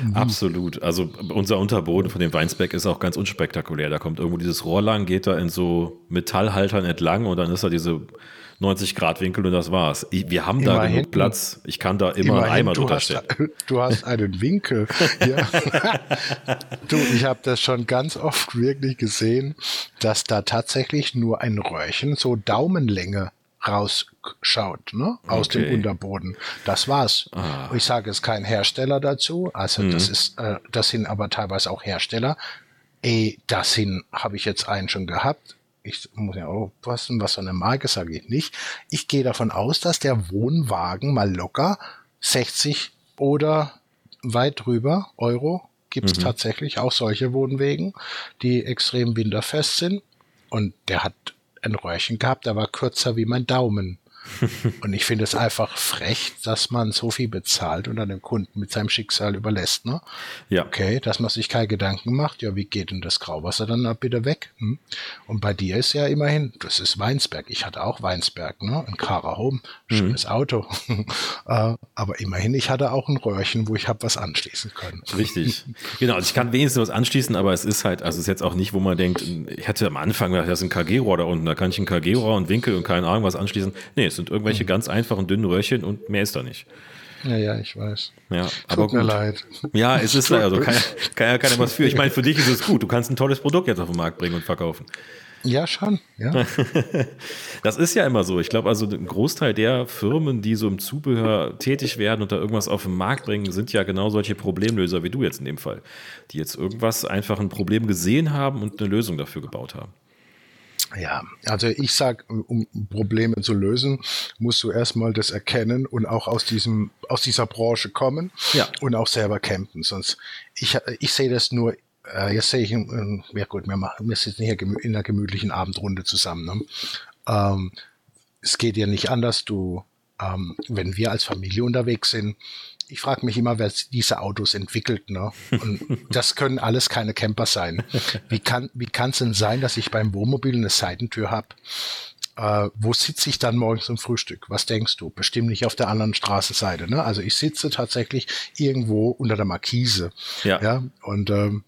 Mhm. Absolut. Also unser Unterboden von dem Weinsberg ist auch ganz unspektakulär. Da kommt irgendwo dieses Rohr lang, geht da in so Metallhaltern entlang und dann ist da diese 90 Grad Winkel und das war's. Wir haben da genug Platz. Ich kann da immer einen Eimer drunter stellen. Du hast einen Winkel. ja. du, ich habe das schon ganz oft wirklich gesehen, dass da tatsächlich nur ein Röhrchen so Daumenlänge rausschaut, ne? Aus okay. dem Unterboden. Das war's. Ah. Ich sage es kein Hersteller dazu. Also mhm. das ist, äh, das sind aber teilweise auch Hersteller. Ey, das sind, habe ich jetzt einen schon gehabt ich muss ja aufpassen, was für eine Marke sage ich nicht. Ich gehe davon aus, dass der Wohnwagen mal locker 60 oder weit drüber Euro gibt es mhm. tatsächlich auch solche Wohnwegen, die extrem winterfest sind. Und der hat ein Röhrchen gehabt, der war kürzer wie mein Daumen. und ich finde es einfach frech, dass man so viel bezahlt und dann dem Kunden mit seinem Schicksal überlässt. Ne? Ja. Okay, dass man sich keine Gedanken macht, ja, wie geht denn das Grauwasser dann ab bitte weg? Hm? Und bei dir ist ja immerhin, das ist Weinsberg. Ich hatte auch Weinsberg, ne? Ein Cara Home, mhm. schönes mhm. Auto. äh, aber immerhin, ich hatte auch ein Röhrchen, wo ich habe was anschließen können. Richtig. genau, also ich kann wenigstens was anschließen, aber es ist halt, also es ist jetzt auch nicht, wo man denkt, ich hatte am Anfang gedacht, das ist ein KG-Rohr da unten, da kann ich ein KG-Rohr und Winkel und keine Ahnung was anschließen. Nee, es sind irgendwelche mhm. ganz einfachen, dünnen Röhrchen und mehr ist da nicht. Ja, ja, ich weiß. Ja, aber Tut gut. mir leid. Ja, es ist leider so. Kann, kann ja keiner was für. Ich meine, für dich ist es gut. Du kannst ein tolles Produkt jetzt auf den Markt bringen und verkaufen. Ja, schon. Ja. das ist ja immer so. Ich glaube, also ein Großteil der Firmen, die so im Zubehör tätig werden und da irgendwas auf den Markt bringen, sind ja genau solche Problemlöser wie du jetzt in dem Fall, die jetzt irgendwas einfach ein Problem gesehen haben und eine Lösung dafür gebaut haben. Ja, also ich sag, um Probleme zu lösen, musst du erstmal das erkennen und auch aus diesem, aus dieser Branche kommen Ja. und auch selber campen. Sonst, ich, ich sehe das nur, äh, jetzt sehe ich, ähm, ja gut, wir machen, wir sitzen hier in einer gemütlichen Abendrunde zusammen. Ne? Ähm, es geht ja nicht anders. Du, ähm, wenn wir als Familie unterwegs sind, ich frage mich immer, wer diese Autos entwickelt. Ne? Und das können alles keine Camper sein. Wie kann wie kann es denn sein, dass ich beim Wohnmobil eine Seitentür habe? Äh, wo sitze ich dann morgens zum Frühstück? Was denkst du? Bestimmt nicht auf der anderen Straßenseite. Ne? Also ich sitze tatsächlich irgendwo unter der Markise. Ja. ja? Und ähm,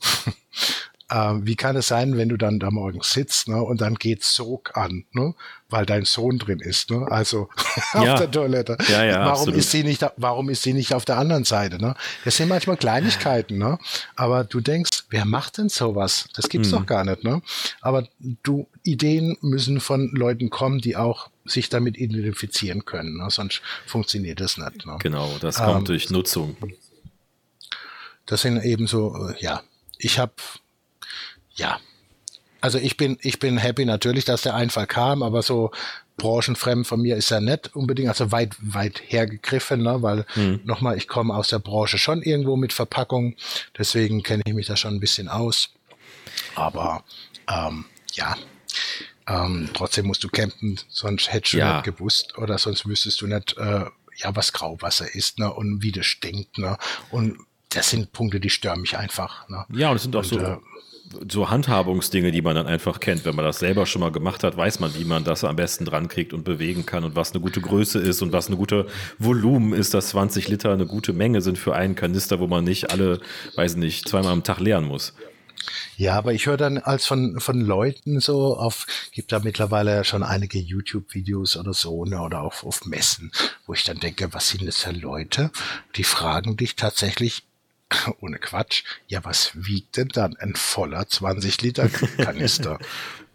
ähm, wie kann es sein, wenn du dann da morgens sitzt ne, und dann geht Sog an, ne, weil dein Sohn drin ist, ne? Also Ja. auf der Toilette. Ja, ja, warum absolut. ist sie nicht, warum ist sie nicht auf der anderen Seite, ne? Das sind manchmal Kleinigkeiten, ne? Aber du denkst, wer macht denn sowas? Das gibt's Hm. doch gar nicht, ne? Aber du Ideen müssen von Leuten kommen, die auch sich damit identifizieren können, ne? sonst funktioniert das nicht. Ne? Genau, das kommt Ähm, durch Nutzung. Das sind eben so, äh, ja, ich habe, ja, also ich bin, ich bin happy natürlich, dass der Einfall kam, aber so branchenfremd von mir ist er nicht unbedingt, also weit, weit hergegriffen, ne, weil nochmal, ich komme aus der Branche schon irgendwo mit Verpackung, deswegen kenne ich mich da schon ein bisschen aus. Aber ähm, ja, ähm, trotzdem musst du campen, sonst hättest du Ja. nicht gewusst oder sonst wüsstest du nicht, äh, ja, was Grauwasser ist ne, und wie das stinkt. Ne, und das sind Punkte, die stören mich einfach. Ne. Ja, und es sind auch so, äh, so Handhabungsdinge, die man dann einfach kennt. Wenn man das selber schon mal gemacht hat, weiß man, wie man das am besten dran kriegt und bewegen kann und was eine gute Größe ist und was eine gute Volumen ist, dass 20 Liter eine gute Menge sind für einen Kanister, wo man nicht alle, weiß nicht, zweimal am Tag leeren muss. Ja, aber ich höre dann als von, von Leuten so auf, gibt da mittlerweile schon einige YouTube-Videos oder so, ne, oder auch auf Messen, wo ich dann denke, was sind das für Leute? Die fragen dich tatsächlich, ohne Quatsch, ja, was wiegt denn dann ein voller 20 Liter Kanister?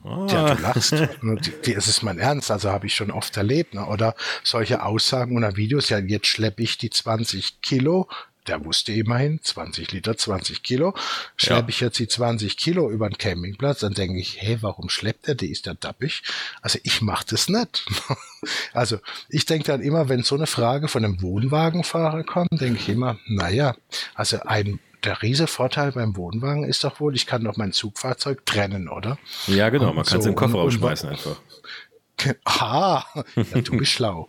Ja, du lachst. Ne, Es ist mein Ernst, also habe ich schon oft erlebt. Ne? Oder solche Aussagen oder Videos, ja, jetzt schleppe ich die 20 Kilo, der wusste immerhin, 20 Liter, 20 Kilo, schleppe Ja. ich jetzt die 20 Kilo über den Campingplatz, dann denke ich, hey, warum schleppt er die? Ist der dappig? Also ich mache das nicht. Also ich denke dann immer, wenn so eine Frage von einem Wohnwagenfahrer kommt, denke ich immer, naja, also ein der riese Vorteil beim Wohnwagen ist doch wohl, ich kann doch mein Zugfahrzeug trennen, oder? Ja, genau, man kann es den Kofferraum schmeißen einfach. Aha, ja, du bist schlau.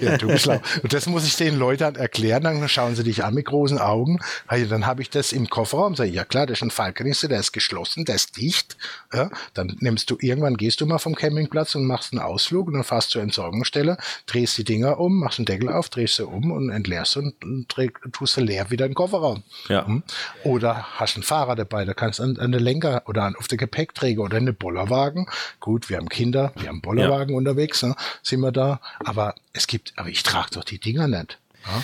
ja, du bist schlau. Und das muss ich den Leuten erklären, dann schauen sie dich an mit großen Augen. Also dann habe ich das im Kofferraum, sage ich, ja klar, das ist ein Fallkanister, der ist geschlossen, der ist dicht. Ja, dann nimmst du, irgendwann gehst du mal vom Campingplatz und machst einen Ausflug und dann fährst zur Entsorgungsstelle, drehst die Dinger um, machst einen Deckel auf, drehst sie um und entleerst und, und tust sie leer wieder in den Kofferraum. Ja. Hm? Oder hast einen Fahrer dabei, da kannst du an, an den Lenker oder an, auf den Gepäckträger oder in den Bollerwagen. Gut, wir haben Kinder, wir haben Bollerwagen unterwegs, ne, sind wir da. Aber es gibt, aber ich trage doch die Dinger nicht. Ja,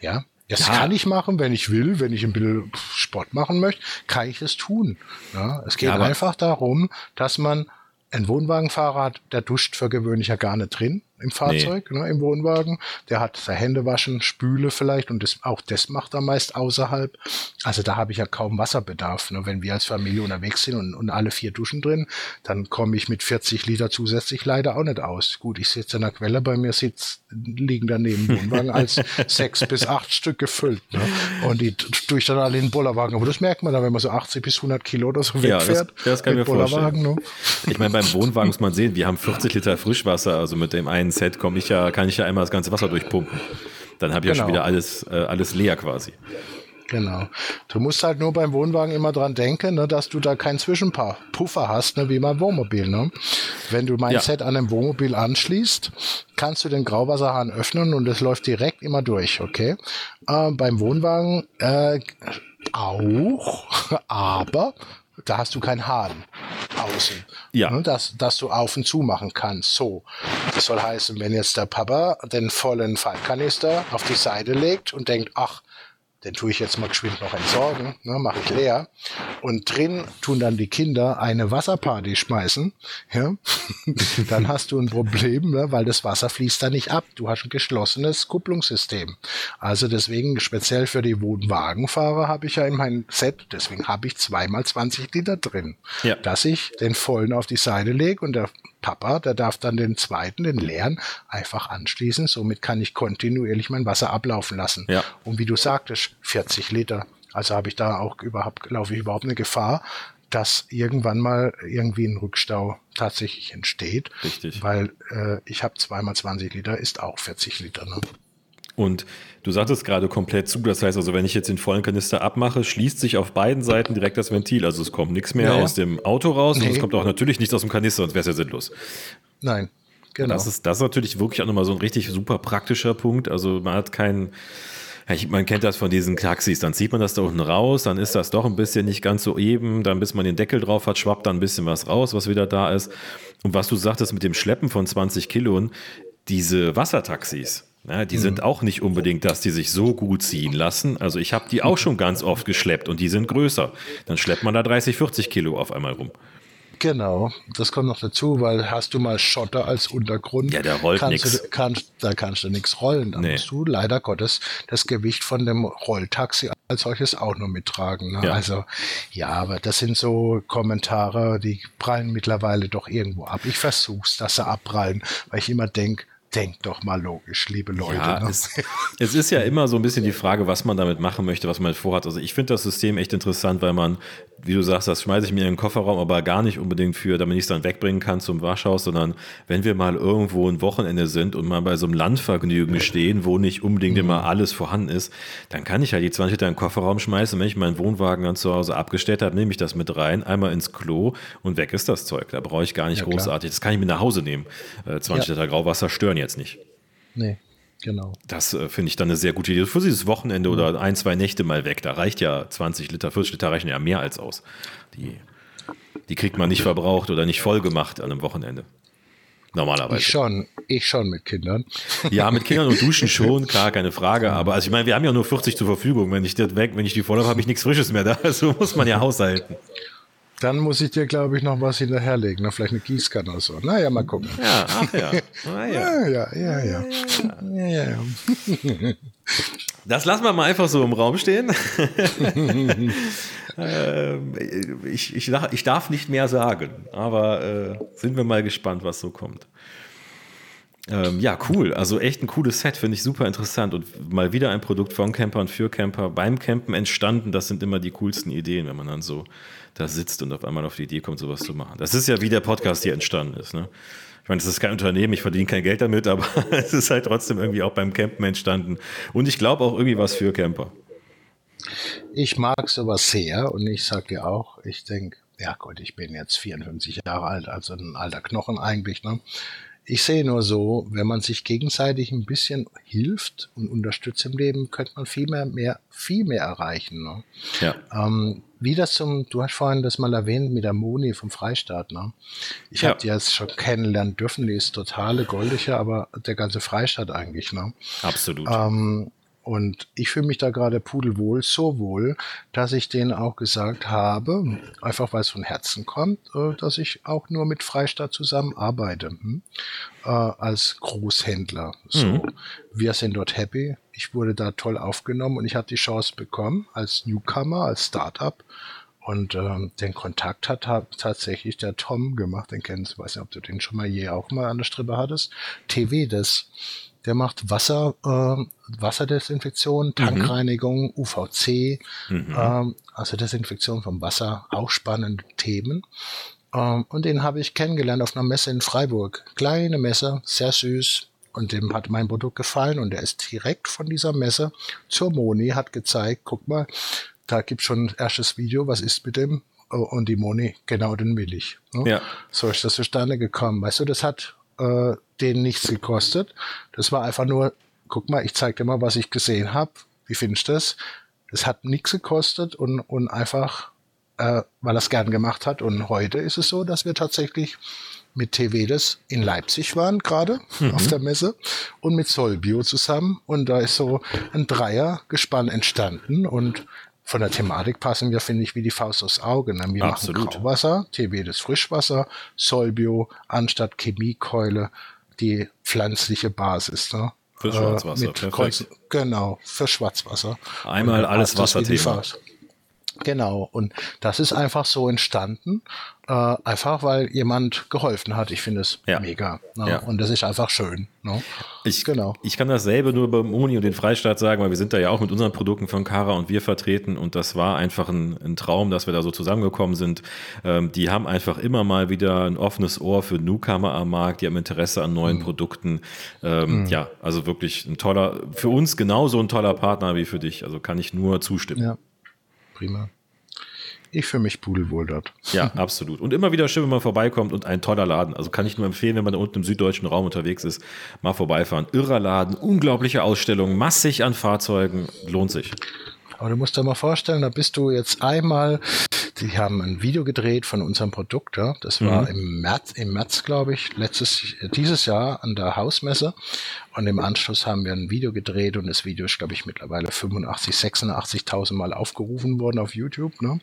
ja. Das Ja. kann ich machen, wenn ich will, wenn ich ein bisschen Sport machen möchte, kann ich das tun. Ja, es geht Ja, einfach darum, dass man ein Wohnwagenfahrer hat, der duscht für gewöhnlich ja gar nicht drin im Fahrzeug, ne, im Wohnwagen. Der hat sein Hände waschen, Spüle vielleicht und das, auch das macht er meist außerhalb. Also da habe ich ja kaum Wasserbedarf. Ne. Wenn wir als Familie unterwegs sind und, und alle vier duschen drin, dann komme ich mit 40 Liter zusätzlich leider auch nicht aus. Gut, ich sitze in der Quelle, bei mir sitzt, liegen daneben Wohnwagen als sechs bis acht Stück gefüllt. Ne. Und die tue ich dann alle in den Bollerwagen. Aber das merkt man dann, wenn man so 80 bis 100 Kilo oder so Ja, das- wegfährt. das kann ich mit mir vorstellen. Ne. Ich meine, beim Wohnwagen muss man sehen, wir haben 40 Liter Frischwasser, also mit dem einen Set komme ich ja, kann ich ja einmal das ganze Wasser durchpumpen. Dann habe ich ja schon Genau. wieder alles, äh, alles leer quasi. Genau. Du musst halt nur beim Wohnwagen immer dran denken, ne, dass du da keinen Zwischenpaar Puffer hast, ne, wie beim Wohnmobil. Ne? Wenn du mein Ja. Set an einem Wohnmobil anschließt, kannst du den Grauwasserhahn öffnen und es läuft direkt immer durch, okay? Äh, beim Wohnwagen äh, auch, aber da hast du keinen Hahn außen. Ja. Ne, dass, dass du auf und zu machen kannst. So. Das soll heißen, wenn jetzt der Papa den vollen Fallkanister auf die Seite legt und denkt, ach, den tue ich jetzt mal geschwind noch entsorgen, ne, mache ich leer. Und drin tun dann die Kinder eine Wasserparty schmeißen. Ja? dann hast du ein Problem, ne, weil das Wasser fließt da nicht ab. Du hast ein geschlossenes Kupplungssystem. Also deswegen speziell für die Wohnwagenfahrer habe ich ja in meinem Set, deswegen habe ich zweimal 20 Liter drin, ja. dass ich den vollen auf die Seite lege und der Papa, der darf dann den zweiten, den leeren, einfach anschließen. Somit kann ich kontinuierlich mein Wasser ablaufen lassen. Ja. Und wie du sagtest, 40 Liter. Also habe ich da auch überhaupt, laufe ich überhaupt eine Gefahr, dass irgendwann mal irgendwie ein Rückstau tatsächlich entsteht. Richtig. Weil äh, ich habe zweimal 20 Liter, ist auch 40 Liter. Ne? Und du sagtest gerade komplett zu, das heißt also, wenn ich jetzt den vollen Kanister abmache, schließt sich auf beiden Seiten direkt das Ventil. Also es kommt nichts mehr ja, aus dem Auto raus nee. und es kommt auch natürlich nichts aus dem Kanister, sonst wäre es ja sinnlos. Nein, genau. Das ist, das ist natürlich wirklich auch nochmal so ein richtig super praktischer Punkt. Also man hat keinen man kennt das von diesen Taxis, dann zieht man das da unten raus, dann ist das doch ein bisschen nicht ganz so eben, dann bis man den Deckel drauf hat, schwappt dann ein bisschen was raus, was wieder da ist. Und was du sagtest mit dem Schleppen von 20 Kilo, diese Wassertaxis, ja, die mhm. sind auch nicht unbedingt, dass die sich so gut ziehen lassen. Also ich habe die auch schon ganz oft geschleppt und die sind größer. Dann schleppt man da 30, 40 Kilo auf einmal rum. Genau, das kommt noch dazu, weil hast du mal Schotter als Untergrund, ja, der rollt kannst du, kannst, da kannst du nichts rollen. Da nee. musst du leider Gottes das Gewicht von dem Rolltaxi als solches auch noch mittragen. Ne? Ja. Also ja, aber das sind so Kommentare, die prallen mittlerweile doch irgendwo ab. Ich versuch's, dass sie abprallen, weil ich immer denke, denkt doch mal logisch, liebe Leute. Ja, ne? es, es, ist ja immer so ein bisschen die Frage, was man damit machen möchte, was man vorhat. Also ich finde das System echt interessant, weil man wie du sagst, das schmeiße ich mir in den Kofferraum, aber gar nicht unbedingt für, damit ich es dann wegbringen kann zum Waschhaus, sondern wenn wir mal irgendwo ein Wochenende sind und mal bei so einem Landvergnügen stehen, wo nicht unbedingt mhm. immer alles vorhanden ist, dann kann ich halt die 20 Liter in den Kofferraum schmeißen. Wenn ich meinen Wohnwagen dann zu Hause abgestellt habe, nehme ich das mit rein, einmal ins Klo und weg ist das Zeug. Da brauche ich gar nicht ja, großartig. Das kann ich mit nach Hause nehmen. 20 äh, ja. Liter Grauwasser stören jetzt nicht. Nee. Genau. Das äh, finde ich dann eine sehr gute Idee. Für dieses Wochenende mhm. oder ein, zwei Nächte mal weg. Da reicht ja 20 Liter, 40 Liter reichen ja mehr als aus. Die, die kriegt man nicht verbraucht oder nicht voll gemacht an einem Wochenende. Normalerweise. Ich schon, ich schon mit Kindern. Ja, mit Kindern und Duschen schon, klar, keine Frage. Aber also ich meine, wir haben ja nur 40 zur Verfügung. Wenn ich das weg, wenn ich die voll habe, habe ich nichts Frisches mehr da. So muss man ja haushalten. Dann muss ich dir, glaube ich, noch was hinterherlegen. Ne? Vielleicht eine Gießkanne oder so. Naja, mal gucken. Ja, ach ja. Ah, ja. ja, ja, ja, ja. ja, ja. Das lassen wir mal einfach so im Raum stehen. Ähm, ich, ich, ich, darf nicht mehr sagen, aber äh, sind wir mal gespannt, was so kommt. Ähm, ja, cool. Also echt ein cooles Set, finde ich super interessant. Und mal wieder ein Produkt von Camper und für Camper beim Campen entstanden. Das sind immer die coolsten Ideen, wenn man dann so da sitzt und auf einmal auf die Idee kommt, sowas zu machen. Das ist ja wie der Podcast hier entstanden ist. Ne? Ich meine, es ist kein Unternehmen, ich verdiene kein Geld damit, aber es ist halt trotzdem irgendwie auch beim Campen entstanden. Und ich glaube auch irgendwie was für Camper. Ich mag sowas sehr und ich sage dir auch, ich denke, ja Gott, ich bin jetzt 54 Jahre alt, also ein alter Knochen eigentlich. Ne? Ich sehe nur so, wenn man sich gegenseitig ein bisschen hilft und unterstützt im Leben, könnte man viel mehr, mehr viel mehr erreichen. Ne? Ja. Ähm, wie das zum, du hast vorhin das mal erwähnt mit der Moni vom Freistaat. Ne? Ich ja. habe die jetzt schon kennenlernen dürfen, die ist totale Goldige, aber der ganze Freistaat eigentlich. Ne? Absolut. Ähm, und ich fühle mich da gerade pudelwohl, so wohl, dass ich denen auch gesagt habe, einfach weil es von Herzen kommt, äh, dass ich auch nur mit Freistaat zusammenarbeite, hm? äh, als Großhändler. So, mhm. wir sind dort happy. Ich wurde da toll aufgenommen und ich habe die Chance bekommen als Newcomer, als Startup. Und ähm, den Kontakt hat, hat tatsächlich der Tom gemacht. Den kennst du, weiß nicht, ob du den schon mal je auch mal an der Strippe hattest. TV, das der macht Wasser, äh, Wasserdesinfektion, mhm. Tankreinigung, mhm. UVC, mhm. Ähm, also Desinfektion vom Wasser, auch spannende Themen. Ähm, und den habe ich kennengelernt auf einer Messe in Freiburg. Kleine Messe, sehr süß. Und dem hat mein Produkt gefallen und er ist direkt von dieser Messe zur Moni, hat gezeigt, guck mal, da gibt schon ein erstes Video, was ist mit dem? Oh, und die Moni, genau den will ich. Ne? Ja. So ist das zustande gekommen. Weißt du, das hat äh, denen nichts gekostet. Das war einfach nur, guck mal, ich zeig dir mal, was ich gesehen habe. Wie findest du das? Es hat nichts gekostet und, und einfach, äh, weil er es gern gemacht hat. Und heute ist es so, dass wir tatsächlich mit Tevedes in Leipzig waren gerade mhm. auf der Messe und mit Solbio zusammen und da ist so ein Dreiergespann entstanden und von der Thematik passen wir, finde ich, wie die Faust aufs Auge. Ne? Wir Absolut. machen Grauwasser, Tevedes Frischwasser, Solbio anstatt Chemiekeule die pflanzliche Basis. Ne? Für Schwarzwasser, äh, Kreuzen, Genau, für Schwarzwasser. Einmal alles Wasserthema. Genau, und das ist einfach so entstanden, äh, einfach weil jemand geholfen hat. Ich finde es ja. mega. Ne? Ja. Und das ist einfach schön. Ne? Ich, genau. ich kann dasselbe nur beim Uni und den Freistaat sagen, weil wir sind da ja auch mit unseren Produkten von Kara und wir vertreten und das war einfach ein, ein Traum, dass wir da so zusammengekommen sind. Ähm, die haben einfach immer mal wieder ein offenes Ohr für Newcomer am Markt, die haben Interesse an neuen mhm. Produkten. Ähm, mhm. Ja, also wirklich ein toller, für uns genauso ein toller Partner wie für dich. Also kann ich nur zustimmen. Ja prima. Ich fühle mich pudelwohl dort. Ja, absolut. Und immer wieder schön, wenn man vorbeikommt und ein toller Laden. Also kann ich nur empfehlen, wenn man da unten im süddeutschen Raum unterwegs ist, mal vorbeifahren. Irrer Laden, unglaubliche Ausstellungen, massig an Fahrzeugen, lohnt sich. Aber du musst dir mal vorstellen, da bist du jetzt einmal, die haben ein Video gedreht von unserem Produkt, ja. Das war mhm. im März, im März, glaube ich, letztes, dieses Jahr an der Hausmesse. Und im Anschluss haben wir ein Video gedreht und das Video ist, glaube ich, mittlerweile 85, 86.000 Mal aufgerufen worden auf YouTube, ne.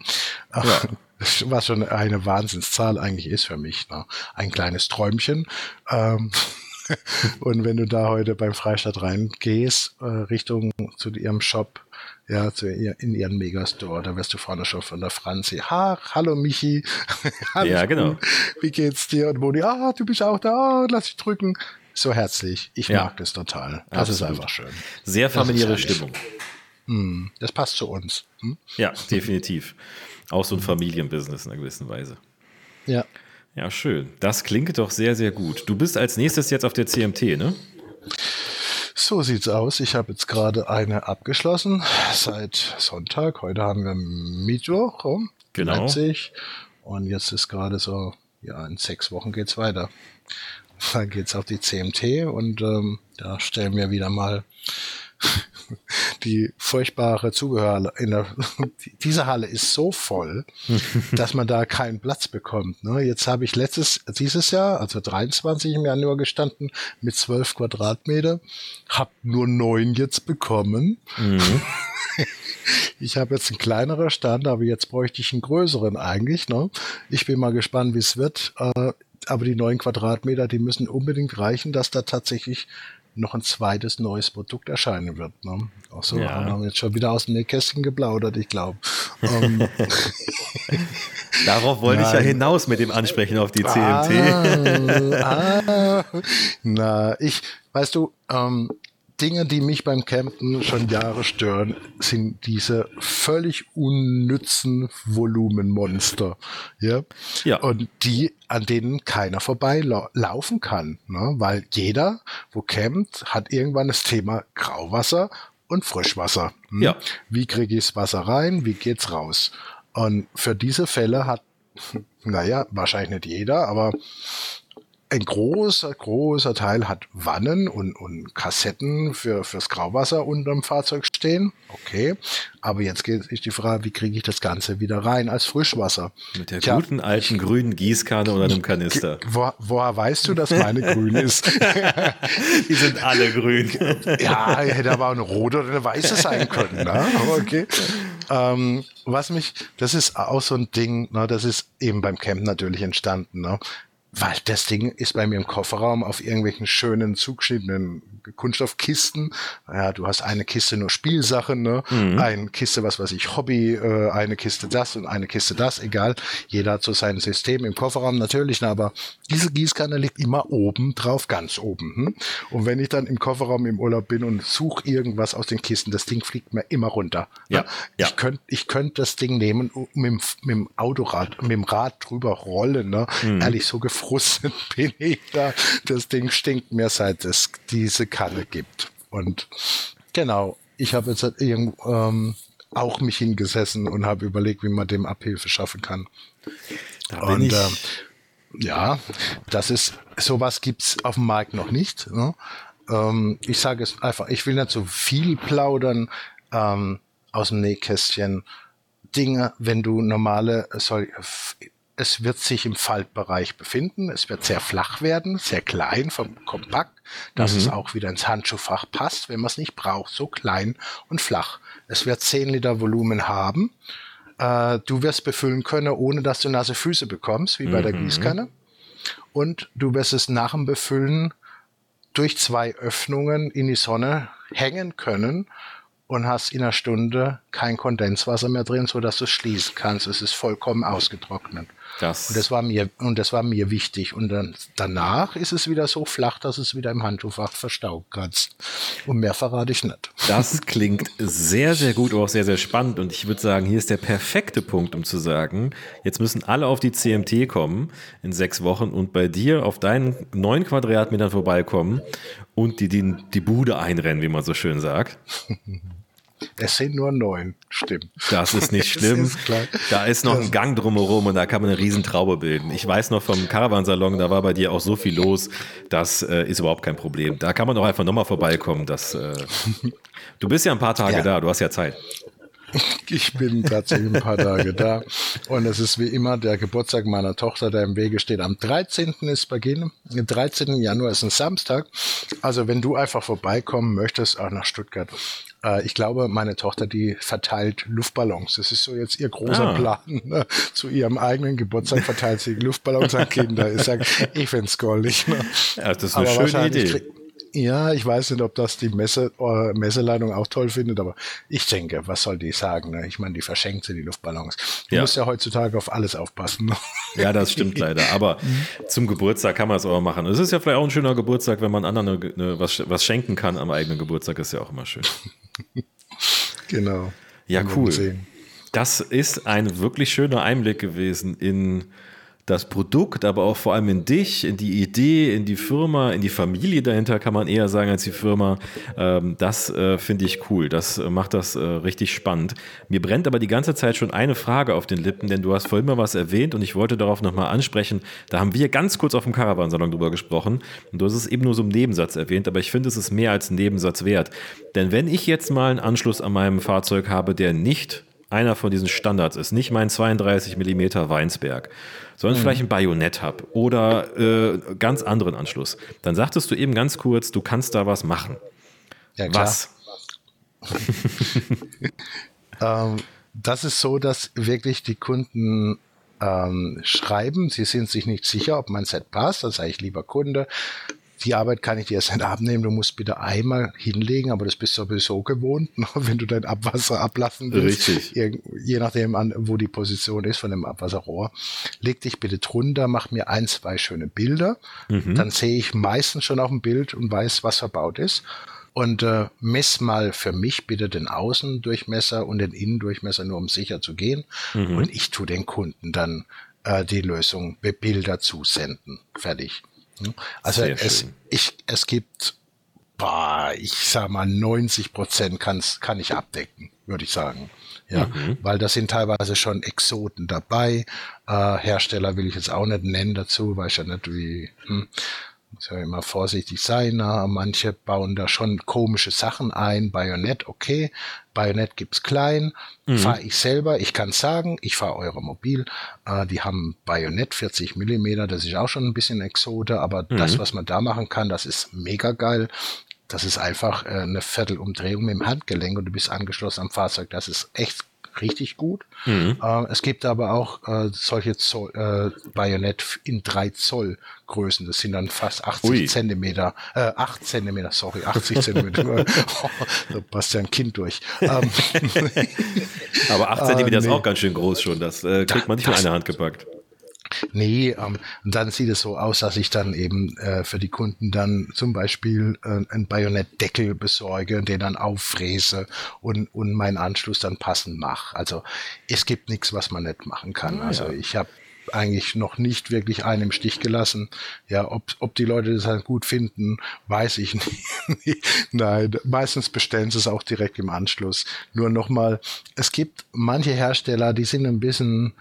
Ja. Was schon eine Wahnsinnszahl eigentlich ist für mich, ne? Ein kleines Träumchen. Ähm, und wenn du da heute beim Freistaat reingehst, äh, Richtung zu ihrem Shop, ja, zu ihr, in ihren Megastore. Da wirst du vorne schon von der Franzi. Ha, hallo Michi. ja, genau. Wie geht's dir? Und Moni, ah, du bist auch da, oh, lass dich drücken. So herzlich. Ich ja. mag das total. Das Absolut. ist einfach schön. Sehr familiäre Stimmung. Hm, das passt zu uns. Hm? Ja, definitiv. Auch so ein Familienbusiness in einer gewissen Weise. Ja. Ja, schön. Das klingt doch sehr, sehr gut. Du bist als nächstes jetzt auf der CMT, ne? So sieht's aus. Ich habe jetzt gerade eine abgeschlossen seit Sonntag. Heute haben wir Mittwoch um genau. Leipzig. Und jetzt ist gerade so, ja, in sechs Wochen geht's weiter. Dann geht's auf die CMT und ähm, da stellen wir wieder mal die furchtbare Zubehör in der, diese Halle ist so voll, dass man da keinen Platz bekommt. Ne? Jetzt habe ich letztes, dieses Jahr, also 23 im Januar gestanden, mit 12 Quadratmeter, habe nur neun jetzt bekommen. Mhm. Ich habe jetzt einen kleineren Stand, aber jetzt bräuchte ich einen größeren eigentlich. Ne? Ich bin mal gespannt, wie es wird. Äh, aber die neun Quadratmeter, die müssen unbedingt reichen, dass da tatsächlich noch ein zweites neues Produkt erscheinen wird. Ne? Auch so ja. haben wir jetzt schon wieder aus dem Nähkästchen geplaudert, ich glaube. Um, ähm, Darauf wollte Nein. ich ja hinaus mit dem Ansprechen auf die CMT. Ah, ah, na, ich, weißt du, ähm, Dinge, die mich beim Campen schon Jahre stören, sind diese völlig unnützen Volumenmonster. Ja? ja. Und die, an denen keiner vorbei laufen kann. Ne? Weil jeder, wo campt, hat irgendwann das Thema Grauwasser und Frischwasser. Hm? Ja. Wie kriege ich das Wasser rein? Wie geht's raus? Und für diese Fälle hat, naja, wahrscheinlich nicht jeder, aber ein großer, großer Teil hat Wannen und, und Kassetten für, fürs Grauwasser unterm Fahrzeug stehen. Okay. Aber jetzt geht ist die Frage, wie kriege ich das Ganze wieder rein als Frischwasser? Mit der Tja, guten alten grünen Gießkanne oder einem Kanister. Wo, woher weißt du, dass meine grün ist? die sind alle grün. ja, hätte aber auch eine rote oder eine weiße sein können. Ne? okay. Ähm, was mich, das ist auch so ein Ding, ne, das ist eben beim Camp natürlich entstanden. Ne? Weil das Ding ist bei mir im Kofferraum auf irgendwelchen schönen zugeschnittenen Kunststoffkisten. Ja, du hast eine Kiste nur Spielsachen, ne? Mhm. Eine Kiste, was weiß ich, Hobby, äh, eine Kiste das und eine Kiste das, egal. Jeder hat so sein System im Kofferraum natürlich, aber diese Gießkanne liegt immer oben drauf, ganz oben. Hm? Und wenn ich dann im Kofferraum im Urlaub bin und suche irgendwas aus den Kisten, das Ding fliegt mir immer runter. Ja. Ne? ja. Ich könnte ich könnt das Ding nehmen, mit, mit dem Autorad, mit dem Rad drüber rollen. Ne? Mhm. Ehrlich, so gefreut Russen bin ich da. Das Ding stinkt mir, seit es diese Kanne gibt. Und genau, ich habe jetzt halt ähm, auch mich hingesessen und habe überlegt, wie man dem Abhilfe schaffen kann. Da und ich. Ähm, ja, das ist sowas gibt's auf dem Markt noch nicht. Ne? Ähm, ich sage es einfach, ich will nicht so viel plaudern ähm, aus dem Nähkästchen. Dinge, wenn du normale, sorry, es wird sich im Faltbereich befinden. Es wird sehr flach werden, sehr klein, vom kompakt, dass mhm. es auch wieder ins Handschuhfach passt, wenn man es nicht braucht. So klein und flach. Es wird 10 Liter Volumen haben. Äh, du wirst befüllen können, ohne dass du nasse Füße bekommst, wie bei mhm. der Gießkanne. Und du wirst es nach dem Befüllen durch zwei Öffnungen in die Sonne hängen können und hast in einer Stunde kein Kondenswasser mehr drin, so dass du es schließen kannst. Es ist vollkommen ausgetrocknet. Das und das war mir und das war mir wichtig. Und dann danach ist es wieder so flach, dass es wieder im Handschuhfach verstaubt kannst. Und mehr verrate ich nicht. Das klingt sehr, sehr gut, aber auch sehr, sehr spannend. Und ich würde sagen, hier ist der perfekte Punkt, um zu sagen, jetzt müssen alle auf die CMT kommen in sechs Wochen und bei dir auf deinen neun Quadratmetern vorbeikommen und die, die, die Bude einrennen, wie man so schön sagt. Es sind nur neun, stimmt. Das ist nicht schlimm. Ist da ist noch ein Gang drumherum und da kann man eine Riesentraube bilden. Ich weiß noch vom Caravansalon, da war bei dir auch so viel los, das äh, ist überhaupt kein Problem. Da kann man auch einfach nochmal vorbeikommen. Das, äh, du bist ja ein paar Tage ja. da, du hast ja Zeit. Ich bin tatsächlich ein paar Tage da. Und es ist wie immer der Geburtstag meiner Tochter, der im Wege steht. Am 13. ist Beginn. Am 13. Januar ist ein Samstag. Also wenn du einfach vorbeikommen möchtest, auch nach Stuttgart. Äh, ich glaube, meine Tochter, die verteilt Luftballons. Das ist so jetzt ihr großer ah. Plan. Ne? Zu ihrem eigenen Geburtstag verteilt sie Luftballons an Kinder. Ich sage, ich find's goldig. Ne? Ja, das ist eine Aber schöne Idee. Ja, ich weiß nicht, ob das die Messe, äh, Messeleitung auch toll findet, aber ich denke, was soll die sagen? Ne? Ich meine, die verschenkt sie die Luftballons. Du ja. musst ja heutzutage auf alles aufpassen. Ne? Ja, das stimmt leider. Aber zum Geburtstag kann man es auch machen. Es ist ja vielleicht auch ein schöner Geburtstag, wenn man anderen eine, eine, was, was schenken kann am eigenen Geburtstag, ist ja auch immer schön. genau. Ja, cool. Das ist ein wirklich schöner Einblick gewesen in das Produkt, aber auch vor allem in dich, in die Idee, in die Firma, in die Familie dahinter, kann man eher sagen als die Firma. Ähm, das äh, finde ich cool. Das äh, macht das äh, richtig spannend. Mir brennt aber die ganze Zeit schon eine Frage auf den Lippen, denn du hast vorhin mal was erwähnt und ich wollte darauf nochmal ansprechen. Da haben wir ganz kurz auf dem Caravansalon drüber gesprochen und du hast es eben nur so im Nebensatz erwähnt, aber ich finde, es ist mehr als ein Nebensatz wert. Denn wenn ich jetzt mal einen Anschluss an meinem Fahrzeug habe, der nicht einer von diesen Standards ist, nicht mein 32 mm Weinsberg, sondern mhm. vielleicht ein Bajonett habe oder äh, ganz anderen Anschluss, dann sagtest du eben ganz kurz, du kannst da was machen. Ja, klar. Was? ähm, das ist so, dass wirklich die Kunden ähm, schreiben, sie sind sich nicht sicher, ob mein Set passt. Das sage ich, lieber Kunde, die Arbeit kann ich dir erst nicht abnehmen, du musst bitte einmal hinlegen, aber das bist du sowieso gewohnt, ne, wenn du dein Abwasser ablassen willst. Richtig. Je nachdem, an, wo die Position ist von dem Abwasserrohr. Leg dich bitte drunter, mach mir ein, zwei schöne Bilder. Mhm. Dann sehe ich meistens schon auf dem Bild und weiß, was verbaut ist. Und äh, mess mal für mich bitte den Außendurchmesser und den Innendurchmesser, nur um sicher zu gehen. Mhm. Und ich tue den Kunden dann äh, die Lösung, Bilder zusenden. Fertig. Also es, ich, es gibt, boah, ich sag mal, 90 Prozent kann's, kann ich abdecken, würde ich sagen. Ja, mhm. weil da sind teilweise schon Exoten dabei. Äh, Hersteller will ich jetzt auch nicht nennen dazu, weil ich ja nicht wie, hm, muss ja immer vorsichtig sein. Na, manche bauen da schon komische Sachen ein. Bayonet, okay. Bayonet gibt's klein. Mhm. Fahre ich selber. Ich kann sagen, ich fahre eure Mobil. Äh, die haben Bayonet 40 Millimeter. Das ist auch schon ein bisschen Exote. Aber mhm. das, was man da machen kann, das ist mega geil. Das ist einfach äh, eine Viertelumdrehung mit dem Handgelenk und du bist angeschlossen am Fahrzeug. Das ist echt richtig gut. Mhm. Äh, es gibt aber auch äh, solche Zoll, äh, Bajonett in 3 Zoll Größen. Das sind dann fast 80 Ui. Zentimeter, äh, 8 Zentimeter, sorry, 80 Zentimeter. oh, da passt ja ein Kind durch. Ähm, aber 8 Zentimeter nee. ist auch ganz schön groß schon. Das äh, kriegt man nicht das, in eine Hand gepackt. Nee, ähm, und dann sieht es so aus, dass ich dann eben äh, für die Kunden dann zum Beispiel äh, einen Bajonettdeckel besorge, den dann auffräse und, und meinen Anschluss dann passend mache. Also es gibt nichts, was man nicht machen kann. Ah, also ich habe eigentlich noch nicht wirklich einen im Stich gelassen. Ja, ob, ob die Leute das halt gut finden, weiß ich nicht. Nein, meistens bestellen sie es auch direkt im Anschluss. Nur nochmal, es gibt manche Hersteller, die sind ein bisschen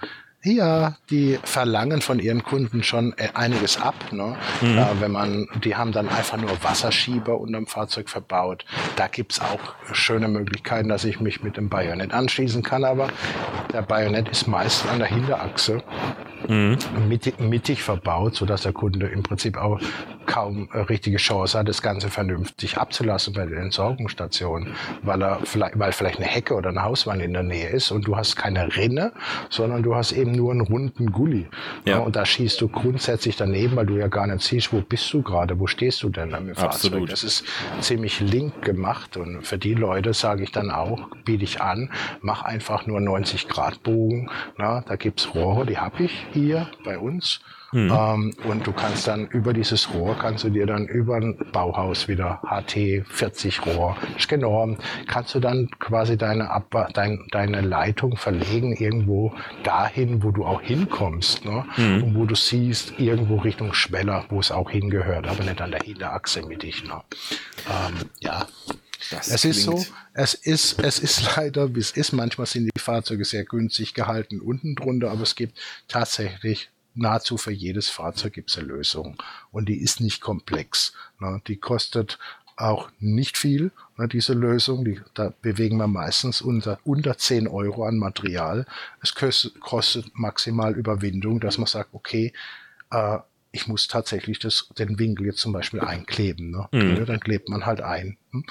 ja, die verlangen von ihren Kunden schon äh, einiges ab. Ne? Mhm. Äh, wenn man, die haben dann einfach nur Wasserschieber unterm Fahrzeug verbaut. Da gibt's auch schöne Möglichkeiten, dass ich mich mit dem Bajonett anschließen kann, aber der Bajonett ist meist an der Hinterachse mhm. mittig, mittig, verbaut, sodass der Kunde im Prinzip auch kaum äh, richtige Chance hat, das Ganze vernünftig abzulassen bei der Entsorgungsstation, weil er vielleicht, weil vielleicht eine Hecke oder eine Hauswand in der Nähe ist und du hast keine Rinne, sondern du hast eben nur einen runden Gully. Ja. und da schießt du grundsätzlich daneben, weil du ja gar nicht siehst, wo bist du gerade, wo stehst du denn am Fahrzeug. Absolut. Das ist ziemlich link gemacht und für die Leute sage ich dann auch, biete ich an, mach einfach nur 90 Grad Bogen. Na, da gibt's Rohre, die habe ich hier bei uns. Mhm. Ähm, und du kannst dann über dieses Rohr, kannst du dir dann über ein Bauhaus wieder HT 40 Rohr, ist genormt, kannst du dann quasi deine, Ab dein, deine Leitung verlegen irgendwo dahin, wo du auch hinkommst. Ne? Mhm. Und wo du siehst, irgendwo Richtung Schweller, wo es auch hingehört, aber nicht an der Hinterachse mittig. Ne? Ähm, ja, das es ist so, es ist, es ist leider, wie es ist. Manchmal sind die Fahrzeuge sehr günstig gehalten unten drunter, aber es gibt tatsächlich nahezu für jedes Fahrzeug gibt es eine Lösung. Und die ist nicht komplex. Ne? Die kostet auch nicht viel, ne, diese Lösung. Die, da bewegen wir meistens unter, unter 10 Euro an Material. Es kostet, kostet maximal Überwindung, dass man sagt, okay, äh, ich muss tatsächlich das, den Winkel jetzt zum Beispiel einkleben. Ne? Mhm. Dann klebt man halt ein. Hm?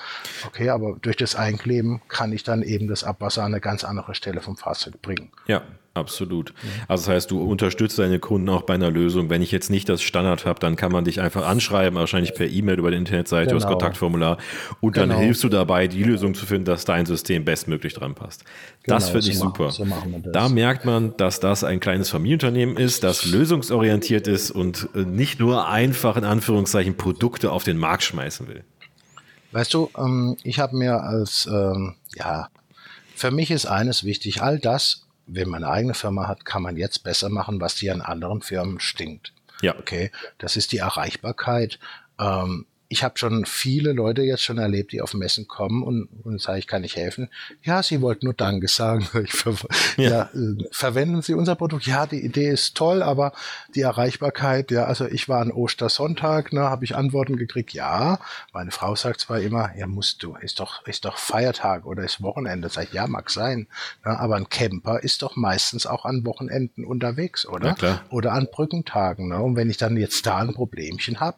Okay, aber durch das Einkleben kann ich dann eben das Abwasser an eine ganz andere Stelle vom Fahrzeug bringen. Ja, Absolut. Also das heißt, du unterstützt deine Kunden auch bei einer Lösung. Wenn ich jetzt nicht das Standard habe, dann kann man dich einfach anschreiben, wahrscheinlich per E-Mail über die Internetseite, genau. das Kontaktformular. Und genau. dann hilfst du dabei, die Lösung zu finden, dass dein System bestmöglich dran passt. Genau, das finde ich so super. So da merkt man, dass das ein kleines Familienunternehmen ist, das lösungsorientiert ist und äh, nicht nur einfach in Anführungszeichen Produkte auf den Markt schmeißen will. Weißt du, ähm, ich habe mir als, ähm, ja, für mich ist eines wichtig, all das, wenn man eine eigene Firma hat, kann man jetzt besser machen, was dir an anderen Firmen stinkt. Ja. Okay. Das ist die Erreichbarkeit. Ähm, ich habe schon viele Leute jetzt schon erlebt, die auf Messen kommen und, und sage ich, kann ich helfen? Ja, sie wollten nur Danke sagen. Ver ja. ja äh, verwenden Sie unser Produkt? Ja, die Idee ist toll, aber die Erreichbarkeit, ja, also ich war an Ostersonntag, ne, habe ich Antworten gekriegt, ja. Meine Frau sagt zwar immer, ja, musst du, ist doch, ist doch Feiertag oder ist Wochenende. Sag ich, ja, mag sein. Ne, aber ein Camper ist doch meistens auch an Wochenenden unterwegs, oder? Ja, oder an Brückentagen. Ne? Und wenn ich dann jetzt da ein Problemchen habe,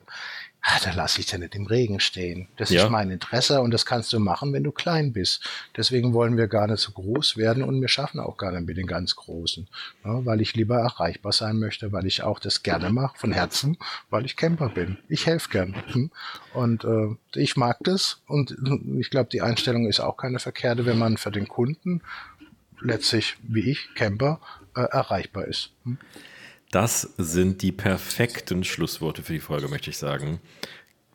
ah, da lasse ich ja nicht im Regen stehen. Das ja. ist mein Interesse und das kannst du machen, wenn du klein bist. Deswegen wollen wir gar nicht so groß werden und wir schaffen auch gar nicht mit den ganz Großen, ja, weil ich lieber erreichbar sein möchte, weil ich auch das gerne mache, von Herzen, weil ich Camper bin. Ich helfe gern. Hm? Und äh, ich mag das und ich glaube, die Einstellung ist auch keine verkehrte, wenn man für den Kunden letztlich, wie ich, Camper, äh, erreichbar ist. Hm? Das sind die perfekten Schlussworte für die Folge, möchte ich sagen.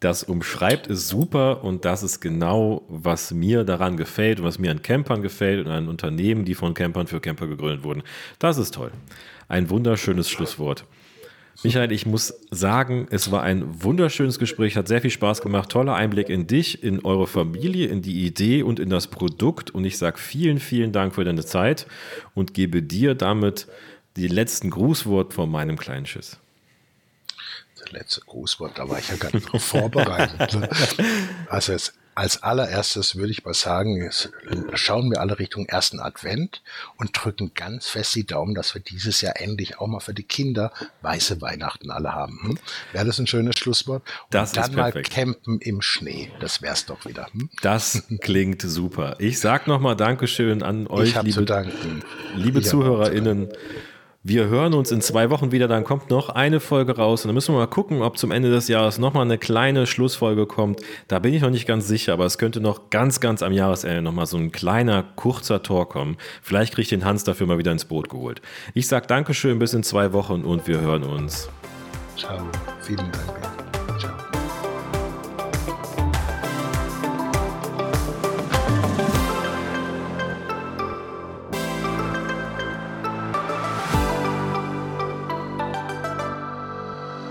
Das umschreibt es super und das ist genau, was mir daran gefällt und was mir an Campern gefällt und an Unternehmen, die von Campern für Camper gegründet wurden. Das ist toll. Ein wunderschönes Schlusswort. Michael, ich muss sagen, es war ein wunderschönes Gespräch, hat sehr viel Spaß gemacht, toller Einblick in dich, in eure Familie, in die Idee und in das Produkt. Und ich sage vielen, vielen Dank für deine Zeit und gebe dir damit die letzten Grußwort von meinem kleinen Schiss. Das letzte Grußwort, da war ich ja gar nicht drauf vorbereitet. Ne? Also es, als allererstes würde ich mal sagen, schauen wir alle Richtung ersten Advent und drücken ganz fest die Daumen, dass wir dieses Jahr endlich auch mal für die Kinder weiße Weihnachten alle haben. Hm? Wäre das ein schönes Schlusswort? Und das dann mal campen im Schnee. Das wär's doch wieder. Hm? Das klingt super. Ich sag nochmal Dankeschön an euch, liebe, liebe ZuhörerInnen. Wir hören uns in zwei Wochen wieder, dann kommt noch eine Folge raus und dann müssen wir mal gucken, ob zum Ende des Jahres nochmal eine kleine Schlussfolge kommt. Da bin ich noch nicht ganz sicher, aber es könnte noch ganz, ganz am Jahresende nochmal so ein kleiner, kurzer Tor kommen. Vielleicht kriege ich den Hans dafür mal wieder ins Boot geholt. Ich sage Dankeschön bis in zwei Wochen und wir hören uns. Ciao, vielen Dank.